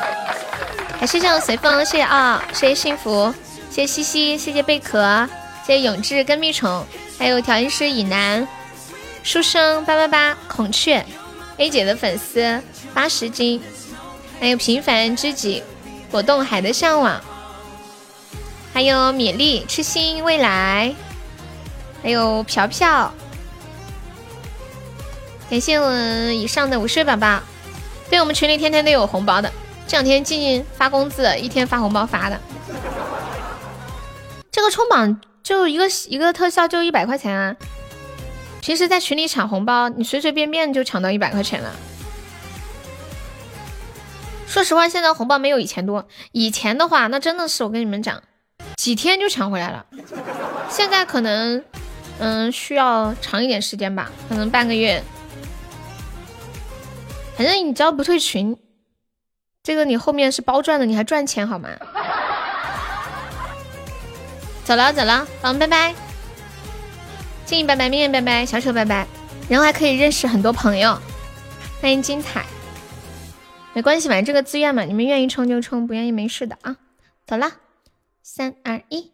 还谢谢我随风，谢谢二，谢谢幸福，谢谢西西，谢谢贝壳，谢谢永志跟蜜虫，还有调音师以南，书生八八八，孔雀，A 姐的粉丝八十斤，还有平凡知己，果冻海的向往，还有米粒痴心未来。还有飘飘，感谢我以上的午睡宝宝。对我们群里天天都有红包的，这两天静静发工资，一天发红包发的。这个冲榜就一个一个特效就一百块钱啊！平时在群里抢红包，你随随便便就抢到一百块钱了。说实话，现在红包没有以前多。以前的话，那真的是我跟你们讲，几天就抢回来了。现在可能。嗯，需要长一点时间吧，可能半个月。反正你只要不退群，这个你后面是包赚的，你还赚钱好吗？走 [LAUGHS] 了走了，嗯，拜拜。静怡拜拜，明月拜拜，小丑拜拜。然后还可以认识很多朋友，欢迎精彩。没关系，反正这个自愿嘛，你们愿意冲就冲，不愿意没事的啊。走了，三二一。